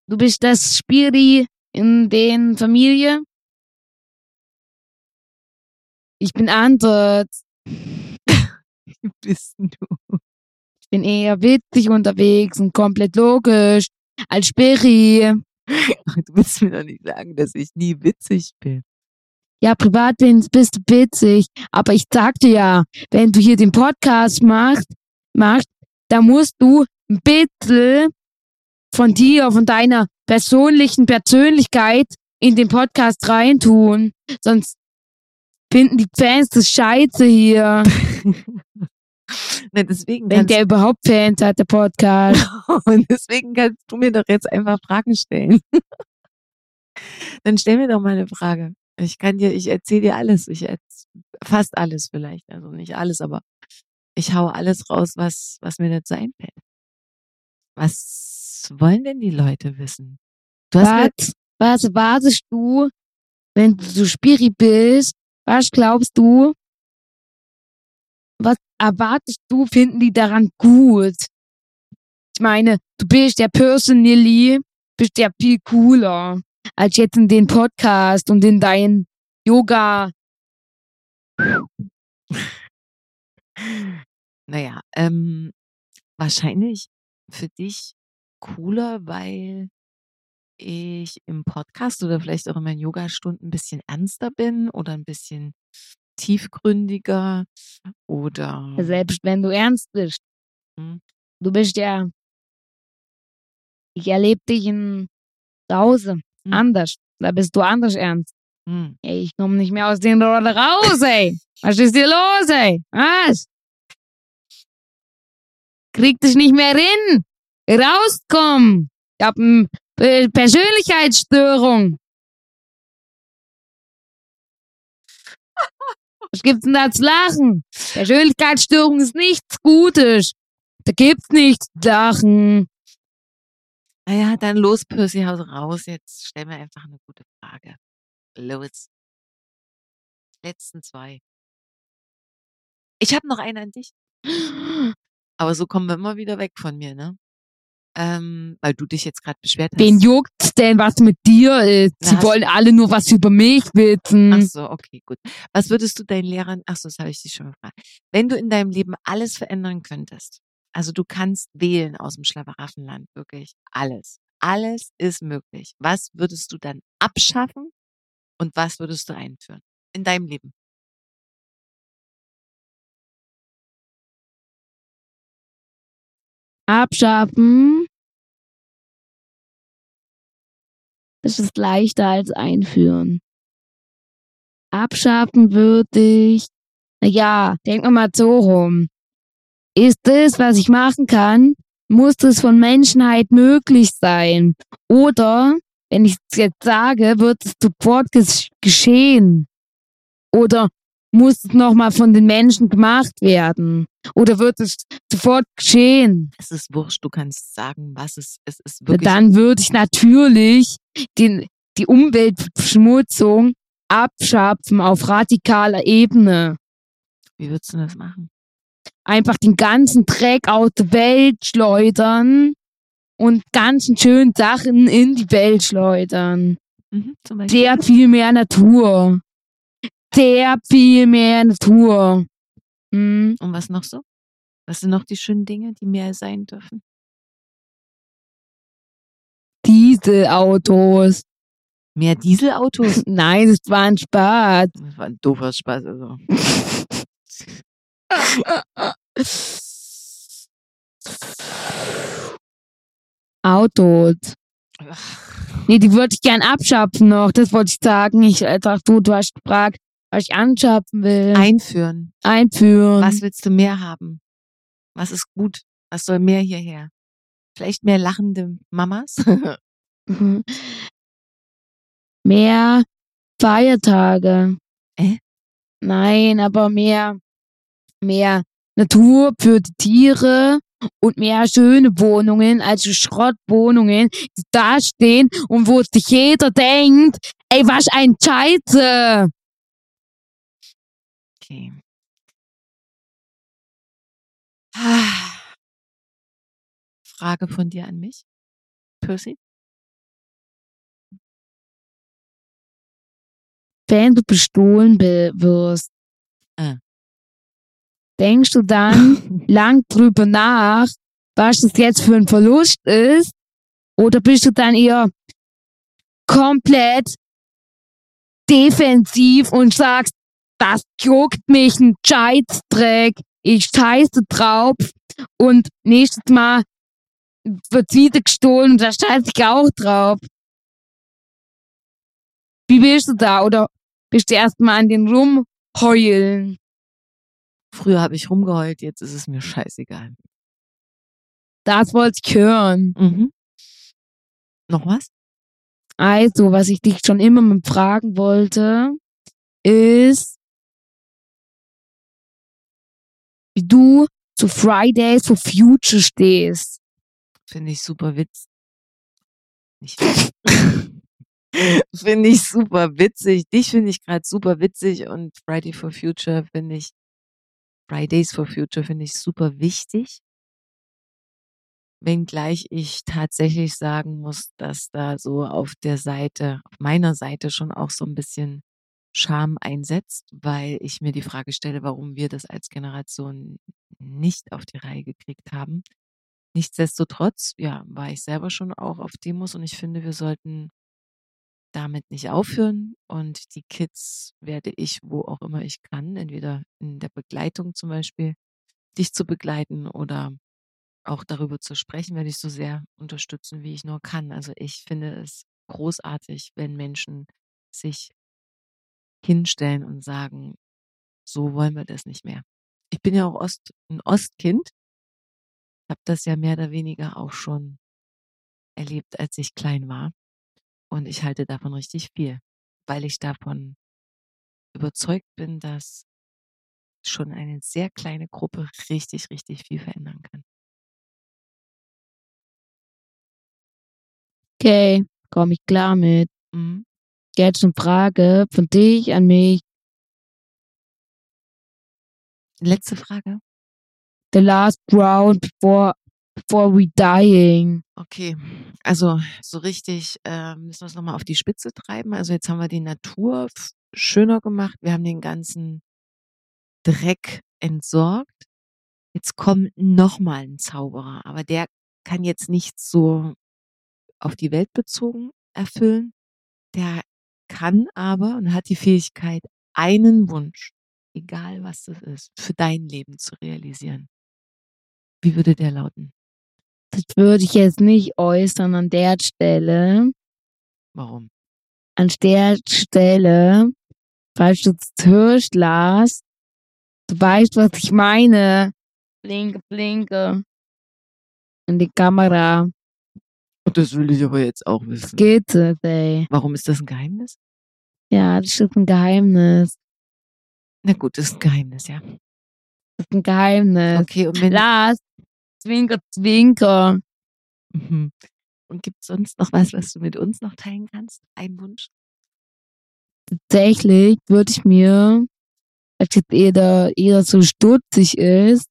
Speaker 2: du bist das Spiri in den Familie. Ich bin anders.
Speaker 1: Wie bist du?
Speaker 2: Ich bin eher witzig unterwegs und komplett logisch als Sperry.
Speaker 1: Du willst mir doch nicht sagen, dass ich nie witzig bin.
Speaker 2: Ja, privat bin, bist du witzig, aber ich sagte ja, wenn du hier den Podcast machst, machst, da musst du ein bisschen von dir, von deiner persönlichen Persönlichkeit in den Podcast reintun. Sonst finden die Fans das scheiße hier.
Speaker 1: Na, deswegen
Speaker 2: Wenn der überhaupt Fans hat, der Podcast.
Speaker 1: und deswegen kannst du mir doch jetzt einfach Fragen stellen. Dann stell mir doch mal eine Frage. Ich kann dir, ich erzähle dir alles. Ich fast alles vielleicht. Also nicht alles, aber ich hau alles raus, was, was mir dazu einfällt. Was wollen denn die Leute wissen? Du hast
Speaker 2: Was, was erwartest du, wenn du so Spiri bist? Was glaubst du? Was erwartest du, finden die daran gut? Ich meine, du bist ja personally, bist ja viel cooler als jetzt in den Podcast und in dein Yoga.
Speaker 1: naja, ähm, wahrscheinlich für dich cooler, weil ich im Podcast oder vielleicht auch in meinen Yogastunden ein bisschen ernster bin oder ein bisschen tiefgründiger oder
Speaker 2: Selbst wenn du ernst bist.
Speaker 1: Hm.
Speaker 2: Du bist ja, ich erlebe dich in zu Hause
Speaker 1: Hm.
Speaker 2: anders. Da bist du anders ernst.
Speaker 1: Hm.
Speaker 2: Ey, ich komme nicht mehr aus den Rolle raus, ey. Was ist hier los, ey? Was? Krieg dich nicht mehr hin. Rauskommen. Ich hab eine Persönlichkeitsstörung. Was gibt's denn da zu lachen? Persönlichkeitsstörung ist nichts Gutes. Da gibt's nichts zu lachen.
Speaker 1: Naja, dann los, Percy, haus raus. Jetzt stell mir einfach eine gute Frage. Los. Letzten zwei. Ich habe noch eine an dich. Aber so kommen wir immer wieder weg von mir, ne? Ähm, weil du dich jetzt gerade beschwert hast.
Speaker 2: Wen juckt's denn, was mit dir ist?
Speaker 1: Na,
Speaker 2: Sie wollen alle nur was über mich wissen.
Speaker 1: Ach so, okay, gut. Was würdest du deinen Lehrern, ach so, das habe ich dich schon gefragt. Wenn du in deinem Leben alles verändern könntest, also du kannst wählen aus dem Schlaweraffenland, wirklich alles. Alles ist möglich. Was würdest du dann abschaffen und was würdest du einführen in deinem Leben?
Speaker 2: Abschaffen. Das ist leichter als einführen. Abschaffen würde ich, naja, denk mal so rum. Ist das, was ich machen kann, muss das von Menschheit möglich sein? Oder, wenn ich es jetzt sage, wird es sofort ges geschehen? Oder muss es nochmal von den Menschen gemacht werden? Oder wird es sofort geschehen?
Speaker 1: Es ist wurscht, du kannst sagen, was es, es ist wirklich.
Speaker 2: Dann würde ich natürlich den, die Umweltverschmutzung abschaffen auf radikaler Ebene.
Speaker 1: Wie würdest du das machen?
Speaker 2: Einfach den ganzen Dreck aus der Welt schleudern und ganzen schönen Sachen in die Welt schleudern.
Speaker 1: Mhm.
Speaker 2: Sehr viel mehr Natur. Sehr viel mehr Natur. Hm.
Speaker 1: Und was noch so? Was sind noch die schönen Dinge, die mehr sein dürfen?
Speaker 2: Dieselautos.
Speaker 1: Mehr Dieselautos?
Speaker 2: Nein, das war ein Spaß.
Speaker 1: Das war ein doofer Spaß, also.
Speaker 2: Autos. Nee, die würde ich gern abschaffen noch. Das wollte ich sagen. Ich äh, dachte, du, du hast gefragt, was ich anschaffen will.
Speaker 1: Einführen.
Speaker 2: Einführen.
Speaker 1: Was willst du mehr haben? Was ist gut? Was soll mehr hierher? Vielleicht mehr lachende Mamas?
Speaker 2: Mhm. Mehr Feiertage.
Speaker 1: Äh?
Speaker 2: Nein, aber mehr, mehr Natur für die Tiere und mehr schöne Wohnungen, also Schrottwohnungen, die da stehen und wo sich jeder denkt, ey, was ein Scheiße.
Speaker 1: Okay. Ah. Frage von dir an mich, Percy.
Speaker 2: Wenn du bestohlen be- wirst,
Speaker 1: Äh.
Speaker 2: Denkst du dann lang drüber nach, was das jetzt für ein Verlust ist? Oder bist du dann eher komplett defensiv und sagst, das juckt mich ein Scheißdreck, ich scheiße drauf und nächstes Mal wird wieder gestohlen und da scheiße ich auch drauf. Wie bist du da? Oder bist du erstmal an den rumheulen?
Speaker 1: Früher habe ich rumgeheult, jetzt ist es mir scheißegal.
Speaker 2: Das wollte ich hören.
Speaker 1: Mhm. Noch was?
Speaker 2: Also, was ich dich schon immer mal fragen wollte, ist, wie du zu Fridays for Future stehst.
Speaker 1: Finde ich super witz. Nicht finde ich super witzig. Dich finde ich gerade super witzig und Friday for Future finde ich, Fridays for Future finde ich super wichtig. Wenngleich ich tatsächlich sagen muss, dass da so auf der Seite, auf meiner Seite schon auch so ein bisschen Scham einsetzt, weil ich mir die Frage stelle, warum wir das als Generation nicht auf die Reihe gekriegt haben. Nichtsdestotrotz, ja, war ich selber schon auch auf Demos und ich finde, wir sollten damit nicht aufhören und die Kids werde ich, wo auch immer ich kann, entweder in der Begleitung zum Beispiel, dich zu begleiten oder auch darüber zu sprechen, werde ich so sehr unterstützen, wie ich nur kann. Also ich finde es großartig, wenn Menschen sich hinstellen und sagen, so wollen wir das nicht mehr. Ich bin ja auch Ost, ein Ostkind, habe das ja mehr oder weniger auch schon erlebt, als ich klein war. Und ich halte davon richtig viel, weil ich davon überzeugt bin, dass schon eine sehr kleine Gruppe richtig, richtig viel verändern kann.
Speaker 2: Okay, komm ich klar mit.
Speaker 1: Mhm.
Speaker 2: Jetzt eine Frage von dich an mich.
Speaker 1: Letzte Frage.
Speaker 2: The last round before, before we dying.
Speaker 1: Okay, also so richtig äh, müssen wir es nochmal auf die Spitze treiben. Also jetzt haben wir die Natur schöner gemacht. Wir haben den ganzen Dreck entsorgt. Jetzt kommt nochmal ein Zauberer, aber der kann jetzt nicht so auf die Welt bezogen erfüllen. Der kann aber und hat die Fähigkeit, einen Wunsch, egal was das ist, für dein Leben zu realisieren. Wie würde der lauten?
Speaker 2: Das würde ich jetzt nicht äußern an der Stelle.
Speaker 1: Warum?
Speaker 2: An der Stelle, falls du es hörst, Lars, du weißt, was ich meine. Blinke, blinke. In die Kamera.
Speaker 1: Das will ich aber jetzt auch wissen.
Speaker 2: Geht es, ey.
Speaker 1: Warum ist das ein Geheimnis?
Speaker 2: Ja, das ist ein Geheimnis.
Speaker 1: Na gut, das ist ein Geheimnis, ja.
Speaker 2: Das ist ein Geheimnis.
Speaker 1: Okay, und wenn
Speaker 2: Lars, zwinker, zwinker.
Speaker 1: Mhm. und gibt es sonst noch was, was du mit uns noch teilen kannst? Ein Wunsch?
Speaker 2: Tatsächlich würde ich mir, als jetzt jeder, jeder so stutzig ist,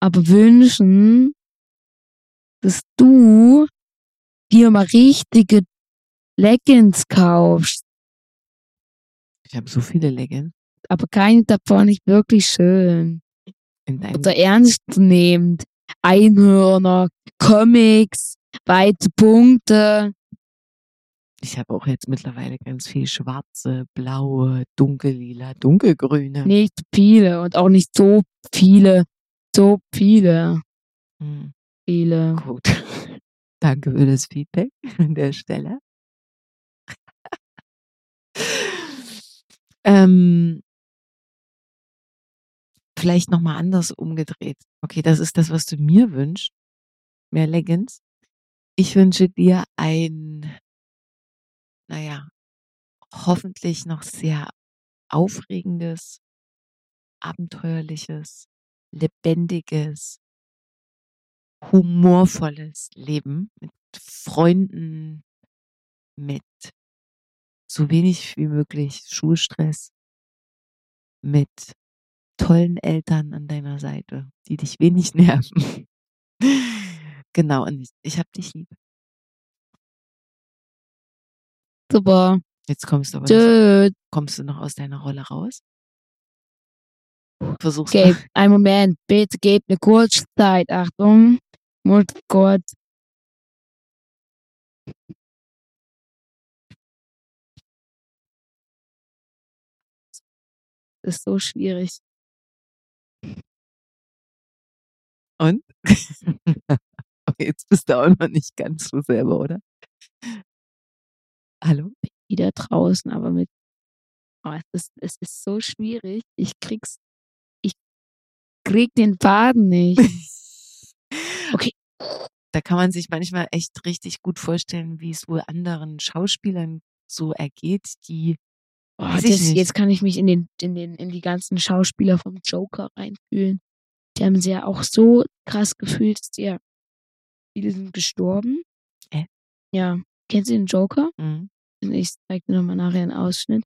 Speaker 2: aber wünschen, dass du dir mal richtige Leggings kaufst.
Speaker 1: Ich habe so viele Leggings
Speaker 2: Aber keine davon ist wirklich schön. Oder ernstnehmend. Einhörner, Comics, weite Punkte.
Speaker 1: Ich habe auch jetzt mittlerweile ganz viel schwarze, blaue, dunkellila, dunkelgrüne.
Speaker 2: Nicht viele und auch nicht so viele, so viele,
Speaker 1: Hm,
Speaker 2: viele.
Speaker 1: gut. Danke für das Feedback an der Stelle. ähm, vielleicht nochmal anders umgedreht. Okay, das ist das, was du mir wünschst. Mehr Leggings. Ich wünsche dir ein, naja, hoffentlich noch sehr aufregendes, abenteuerliches, lebendiges, humorvolles Leben mit Freunden, mit so wenig wie möglich Schulstress, mit tollen Eltern an deiner Seite, die dich wenig nerven. genau, und ich, ich hab dich lieb.
Speaker 2: Super.
Speaker 1: Jetzt kommst du aber noch,
Speaker 2: Tschüss.
Speaker 1: kommst du noch aus deiner Rolle raus? Versuch's mal.
Speaker 2: einen Moment, bitte gebt eine kurze Zeit. Achtung, muss kurz. Das ist so schwierig.
Speaker 1: Und? Jetzt bist du auch noch nicht ganz so selber, oder? Hallo?
Speaker 2: Wieder draußen, aber mit. Oh, es, ist, es ist so schwierig. Ich krieg's. Ich krieg den Faden nicht. Okay.
Speaker 1: Da kann man sich manchmal echt richtig gut vorstellen, wie es wohl anderen Schauspielern so ergeht, die
Speaker 2: Oh, das, jetzt kann ich mich in den, in den, in die ganzen Schauspieler vom Joker reinfühlen. Die haben sie ja auch so krass gefühlt, dass die viele sind gestorben.
Speaker 1: Äh?
Speaker 2: Ja. Kennst du den Joker?
Speaker 1: Mhm.
Speaker 2: Ich zeig dir nochmal nachher einen Ausschnitt.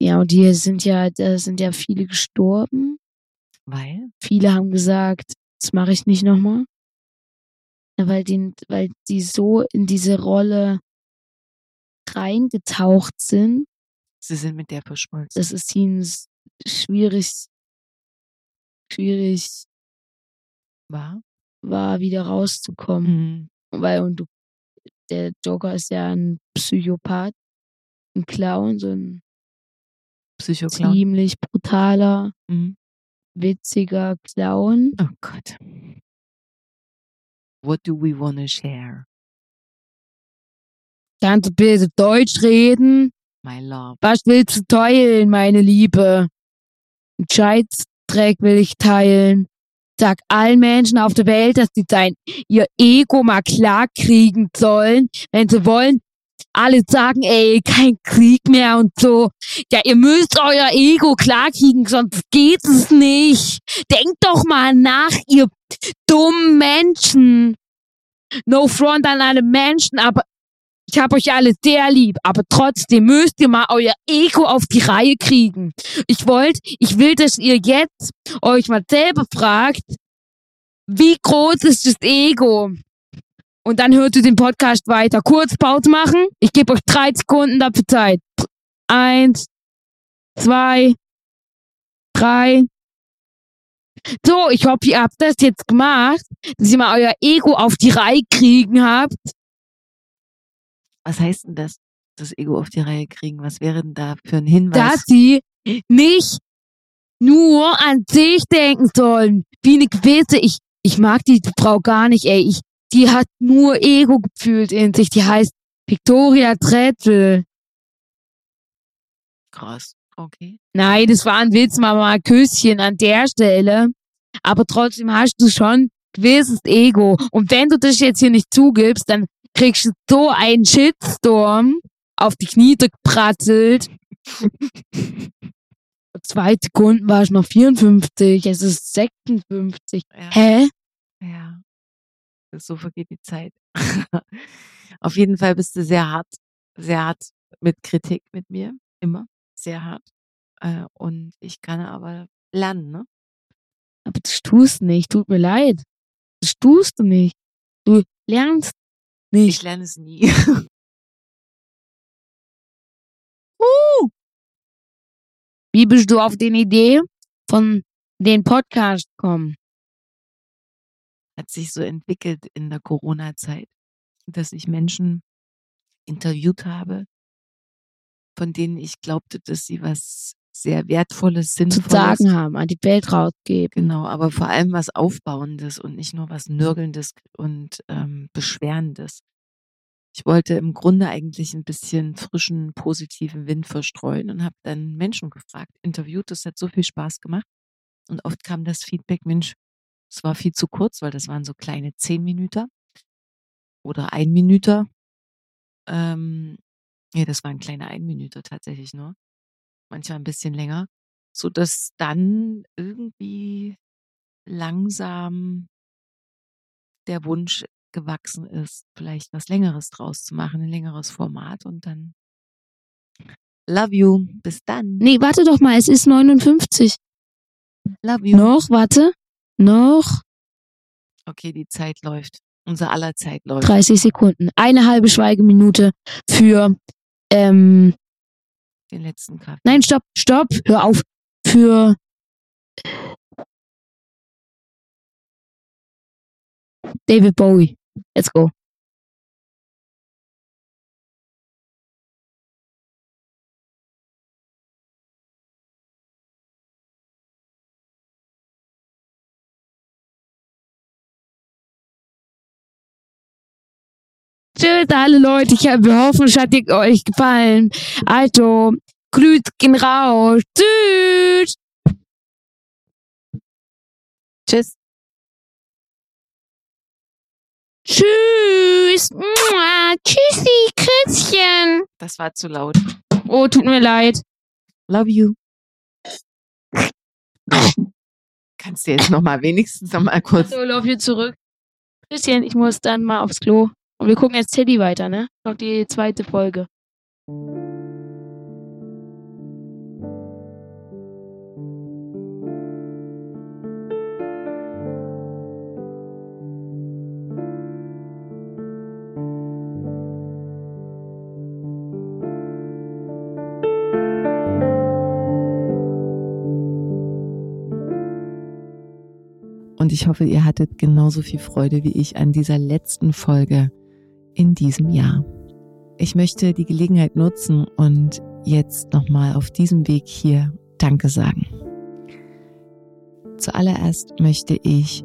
Speaker 2: Ja, und die sind ja, da sind ja viele gestorben.
Speaker 1: Weil?
Speaker 2: Viele haben gesagt, das mache ich nicht nochmal. Weil die, weil die so in diese Rolle reingetaucht sind,
Speaker 1: Sie sind mit der verschmolzen.
Speaker 2: dass es ihnen schwierig, schwierig
Speaker 1: war?
Speaker 2: war, wieder rauszukommen.
Speaker 1: Mhm.
Speaker 2: Weil und du, der Joker ist ja ein Psychopath, ein Clown, so ein
Speaker 1: Psychoklau.
Speaker 2: ziemlich brutaler,
Speaker 1: Mhm.
Speaker 2: Witziger Clown.
Speaker 1: Oh Gott. What do we wanna share?
Speaker 2: Kannst du bitte Deutsch reden?
Speaker 1: My love.
Speaker 2: Was willst du teilen, meine Liebe? Einen Scheißdreck will ich teilen. Sag allen Menschen auf der Welt, dass sie sein, ihr Ego mal klar kriegen sollen, wenn sie wollen. Alle sagen, ey, kein Krieg mehr und so. Ja, ihr müsst euer Ego klar kriegen, sonst geht es nicht. Denkt doch mal nach, ihr dummen Menschen. No front an alle Menschen, aber ich habe euch alle sehr lieb, aber trotzdem müsst ihr mal euer Ego auf die Reihe kriegen. Ich wollt, ich will, dass ihr jetzt euch mal selber fragt, wie groß ist das Ego? Und dann hört ihr den Podcast weiter. Kurz Pause machen. Ich gebe euch drei Sekunden dafür Zeit. Eins, zwei, drei. So, ich hoffe, ihr habt das jetzt gemacht, dass ihr mal euer Ego auf die Reihe kriegen habt.
Speaker 1: Was heißt denn das? Das Ego auf die Reihe kriegen. Was wäre denn da für ein Hinweis?
Speaker 2: dass sie nicht nur an sich denken sollen. Wie eine gewisse, ich, ich mag die Frau gar nicht, ey. Ich, die hat nur Ego gefühlt in sich. Die heißt Victoria Trettel.
Speaker 1: Krass. Okay.
Speaker 2: Nein, das war ein Witz, Mama, Küsschen an der Stelle. Aber trotzdem hast du schon gewisses Ego. Und wenn du das jetzt hier nicht zugibst, dann kriegst du so einen Shitstorm auf die Knie gepratzelt. Zwei Sekunden war ich noch 54, es ist 56.
Speaker 1: Ja.
Speaker 2: Hä?
Speaker 1: So vergeht die Zeit. Auf jeden Fall bist du sehr hart, sehr hart mit Kritik mit mir. Immer. Sehr hart. Äh, Und ich kann aber lernen, ne?
Speaker 2: Aber das tust du nicht, tut mir leid. Das tust du nicht. Du lernst
Speaker 1: Ich
Speaker 2: nicht.
Speaker 1: lerne es nie.
Speaker 2: Wie bist du auf den Idee von den Podcast kommen?
Speaker 1: Hat sich so entwickelt in der Corona-Zeit, dass ich Menschen interviewt habe, von denen ich glaubte, dass sie was sehr Wertvolles,
Speaker 2: Zu
Speaker 1: Sinnvolles
Speaker 2: sagen haben, an die Welt rausgeben.
Speaker 1: Genau, aber vor allem was Aufbauendes und nicht nur was Nörgelndes und ähm, Beschwerendes. Ich wollte im Grunde eigentlich ein bisschen frischen, positiven Wind verstreuen und habe dann Menschen gefragt, interviewt. Das hat so viel Spaß gemacht. Und oft kam das Feedback, Mensch, es war viel zu kurz, weil das waren so kleine zehn Minuten oder ein Minüter. Ähm, nee, das waren kleine ein Minüter tatsächlich nur. Manchmal ein bisschen länger. So dass dann irgendwie langsam der Wunsch gewachsen ist, vielleicht was Längeres draus zu machen, ein längeres Format und dann Love you. Bis dann.
Speaker 2: Nee, warte doch mal, es ist 59.
Speaker 1: Love you.
Speaker 2: Noch, warte. Noch
Speaker 1: Okay, die Zeit läuft. Unser aller Zeit läuft.
Speaker 2: 30 Sekunden. Eine halbe Schweigeminute für, ähm,
Speaker 1: Den letzten Kaffee.
Speaker 2: nein, stopp, stopp, hör auf. für David Bowie. Let's go. Tschüss alle Leute, ich wir hoffen, es hat euch gefallen. Also, Grüß gehen raus. Tschüss.
Speaker 1: Tschüss.
Speaker 2: Tschüss. Mua. Tschüssi, Christian.
Speaker 1: Das war zu laut.
Speaker 2: Oh, tut mir leid.
Speaker 1: Love you. Kannst du jetzt noch mal wenigstens noch mal kurz.
Speaker 2: So, love you zurück. Christian, ich muss dann mal aufs Klo. Und wir gucken jetzt Teddy weiter, ne? Noch die zweite Folge.
Speaker 1: Und ich hoffe, ihr hattet genauso viel Freude wie ich an dieser letzten Folge in diesem Jahr. Ich möchte die Gelegenheit nutzen und jetzt nochmal auf diesem Weg hier Danke sagen. Zuallererst möchte ich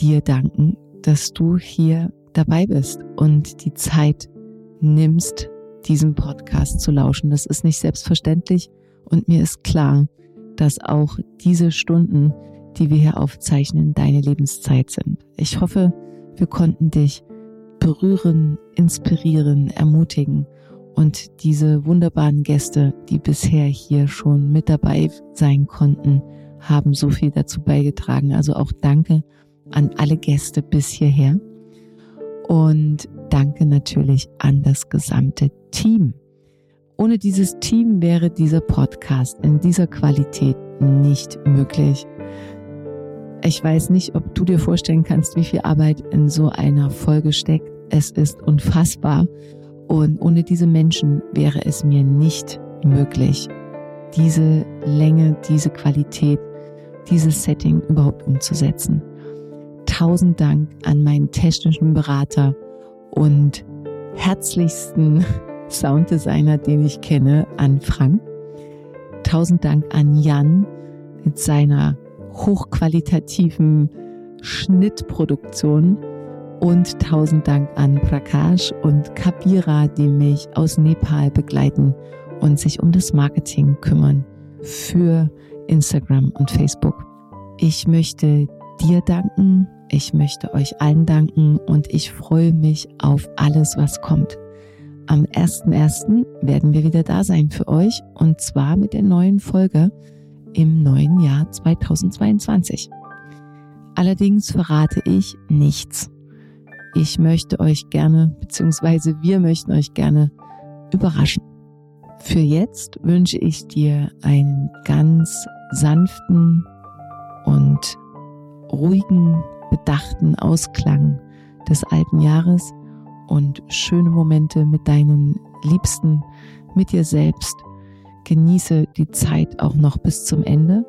Speaker 1: dir danken, dass du hier dabei bist und die Zeit nimmst, diesem Podcast zu lauschen. Das ist nicht selbstverständlich und mir ist klar, dass auch diese Stunden die wir hier aufzeichnen, deine Lebenszeit sind. Ich hoffe, wir konnten dich berühren, inspirieren, ermutigen und diese wunderbaren Gäste, die bisher hier schon mit dabei sein konnten, haben so viel dazu beigetragen. Also auch danke an alle Gäste bis hierher und danke natürlich an das gesamte Team. Ohne dieses Team wäre dieser Podcast in dieser Qualität nicht möglich. Ich weiß nicht, ob du dir vorstellen kannst, wie viel Arbeit in so einer Folge steckt. Es ist unfassbar. Und ohne diese Menschen wäre es mir nicht möglich, diese Länge, diese Qualität, dieses Setting überhaupt umzusetzen. Tausend Dank an meinen technischen Berater und herzlichsten Sounddesigner, den ich kenne, an Frank. Tausend Dank an Jan mit seiner hochqualitativen Schnittproduktion und tausend Dank an Prakash und Kabira, die mich aus Nepal begleiten und sich um das Marketing kümmern für Instagram und Facebook. Ich möchte dir danken, ich möchte euch allen danken und ich freue mich auf alles, was kommt. Am 1.1. werden wir wieder da sein für euch und zwar mit der neuen Folge im neuen Jahr 2022. Allerdings verrate ich nichts. Ich möchte euch gerne, beziehungsweise wir möchten euch gerne überraschen. Für jetzt wünsche ich dir einen ganz sanften und ruhigen, bedachten Ausklang des alten Jahres und schöne Momente mit deinen Liebsten, mit dir selbst genieße die Zeit auch noch bis zum Ende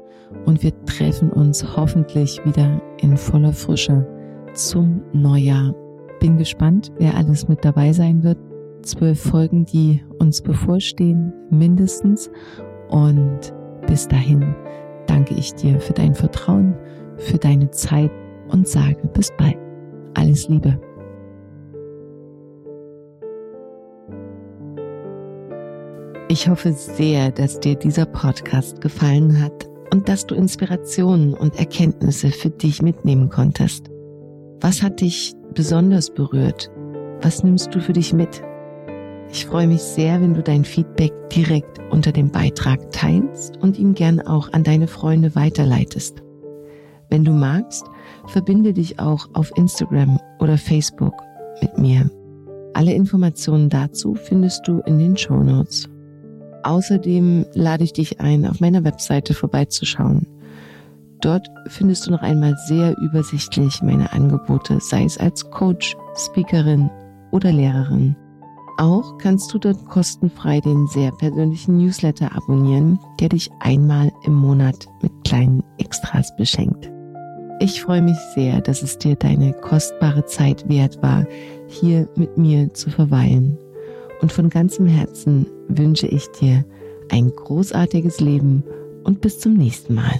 Speaker 1: und wir treffen uns hoffentlich wieder in voller Frische zum Neujahr. Bin gespannt, wer alles mit dabei sein wird. Zwölf Folgen, die uns bevorstehen, mindestens. Und bis dahin danke ich dir für dein Vertrauen, für deine Zeit und sage bis bald. Alles Liebe. Ich hoffe sehr, dass dir dieser Podcast gefallen hat und dass du Inspirationen und Erkenntnisse für dich mitnehmen konntest. Was hat dich besonders berührt? Was nimmst du für dich mit? Ich freue mich sehr, wenn du dein Feedback direkt unter dem Beitrag teilst und ihn gern auch an deine Freunde weiterleitest. Wenn du magst, verbinde dich auch auf Instagram oder Facebook mit mir. Alle Informationen dazu findest du in den Show Notes. Außerdem lade ich dich ein, auf meiner Webseite vorbeizuschauen. Dort findest du noch einmal sehr übersichtlich meine Angebote, sei es als Coach, Speakerin oder Lehrerin. Auch kannst du dort kostenfrei den sehr persönlichen Newsletter abonnieren, der dich einmal im Monat mit kleinen Extras beschenkt. Ich freue mich sehr, dass es dir deine kostbare Zeit wert war, hier mit mir zu verweilen. Und von ganzem Herzen wünsche ich dir ein großartiges Leben und bis zum nächsten Mal.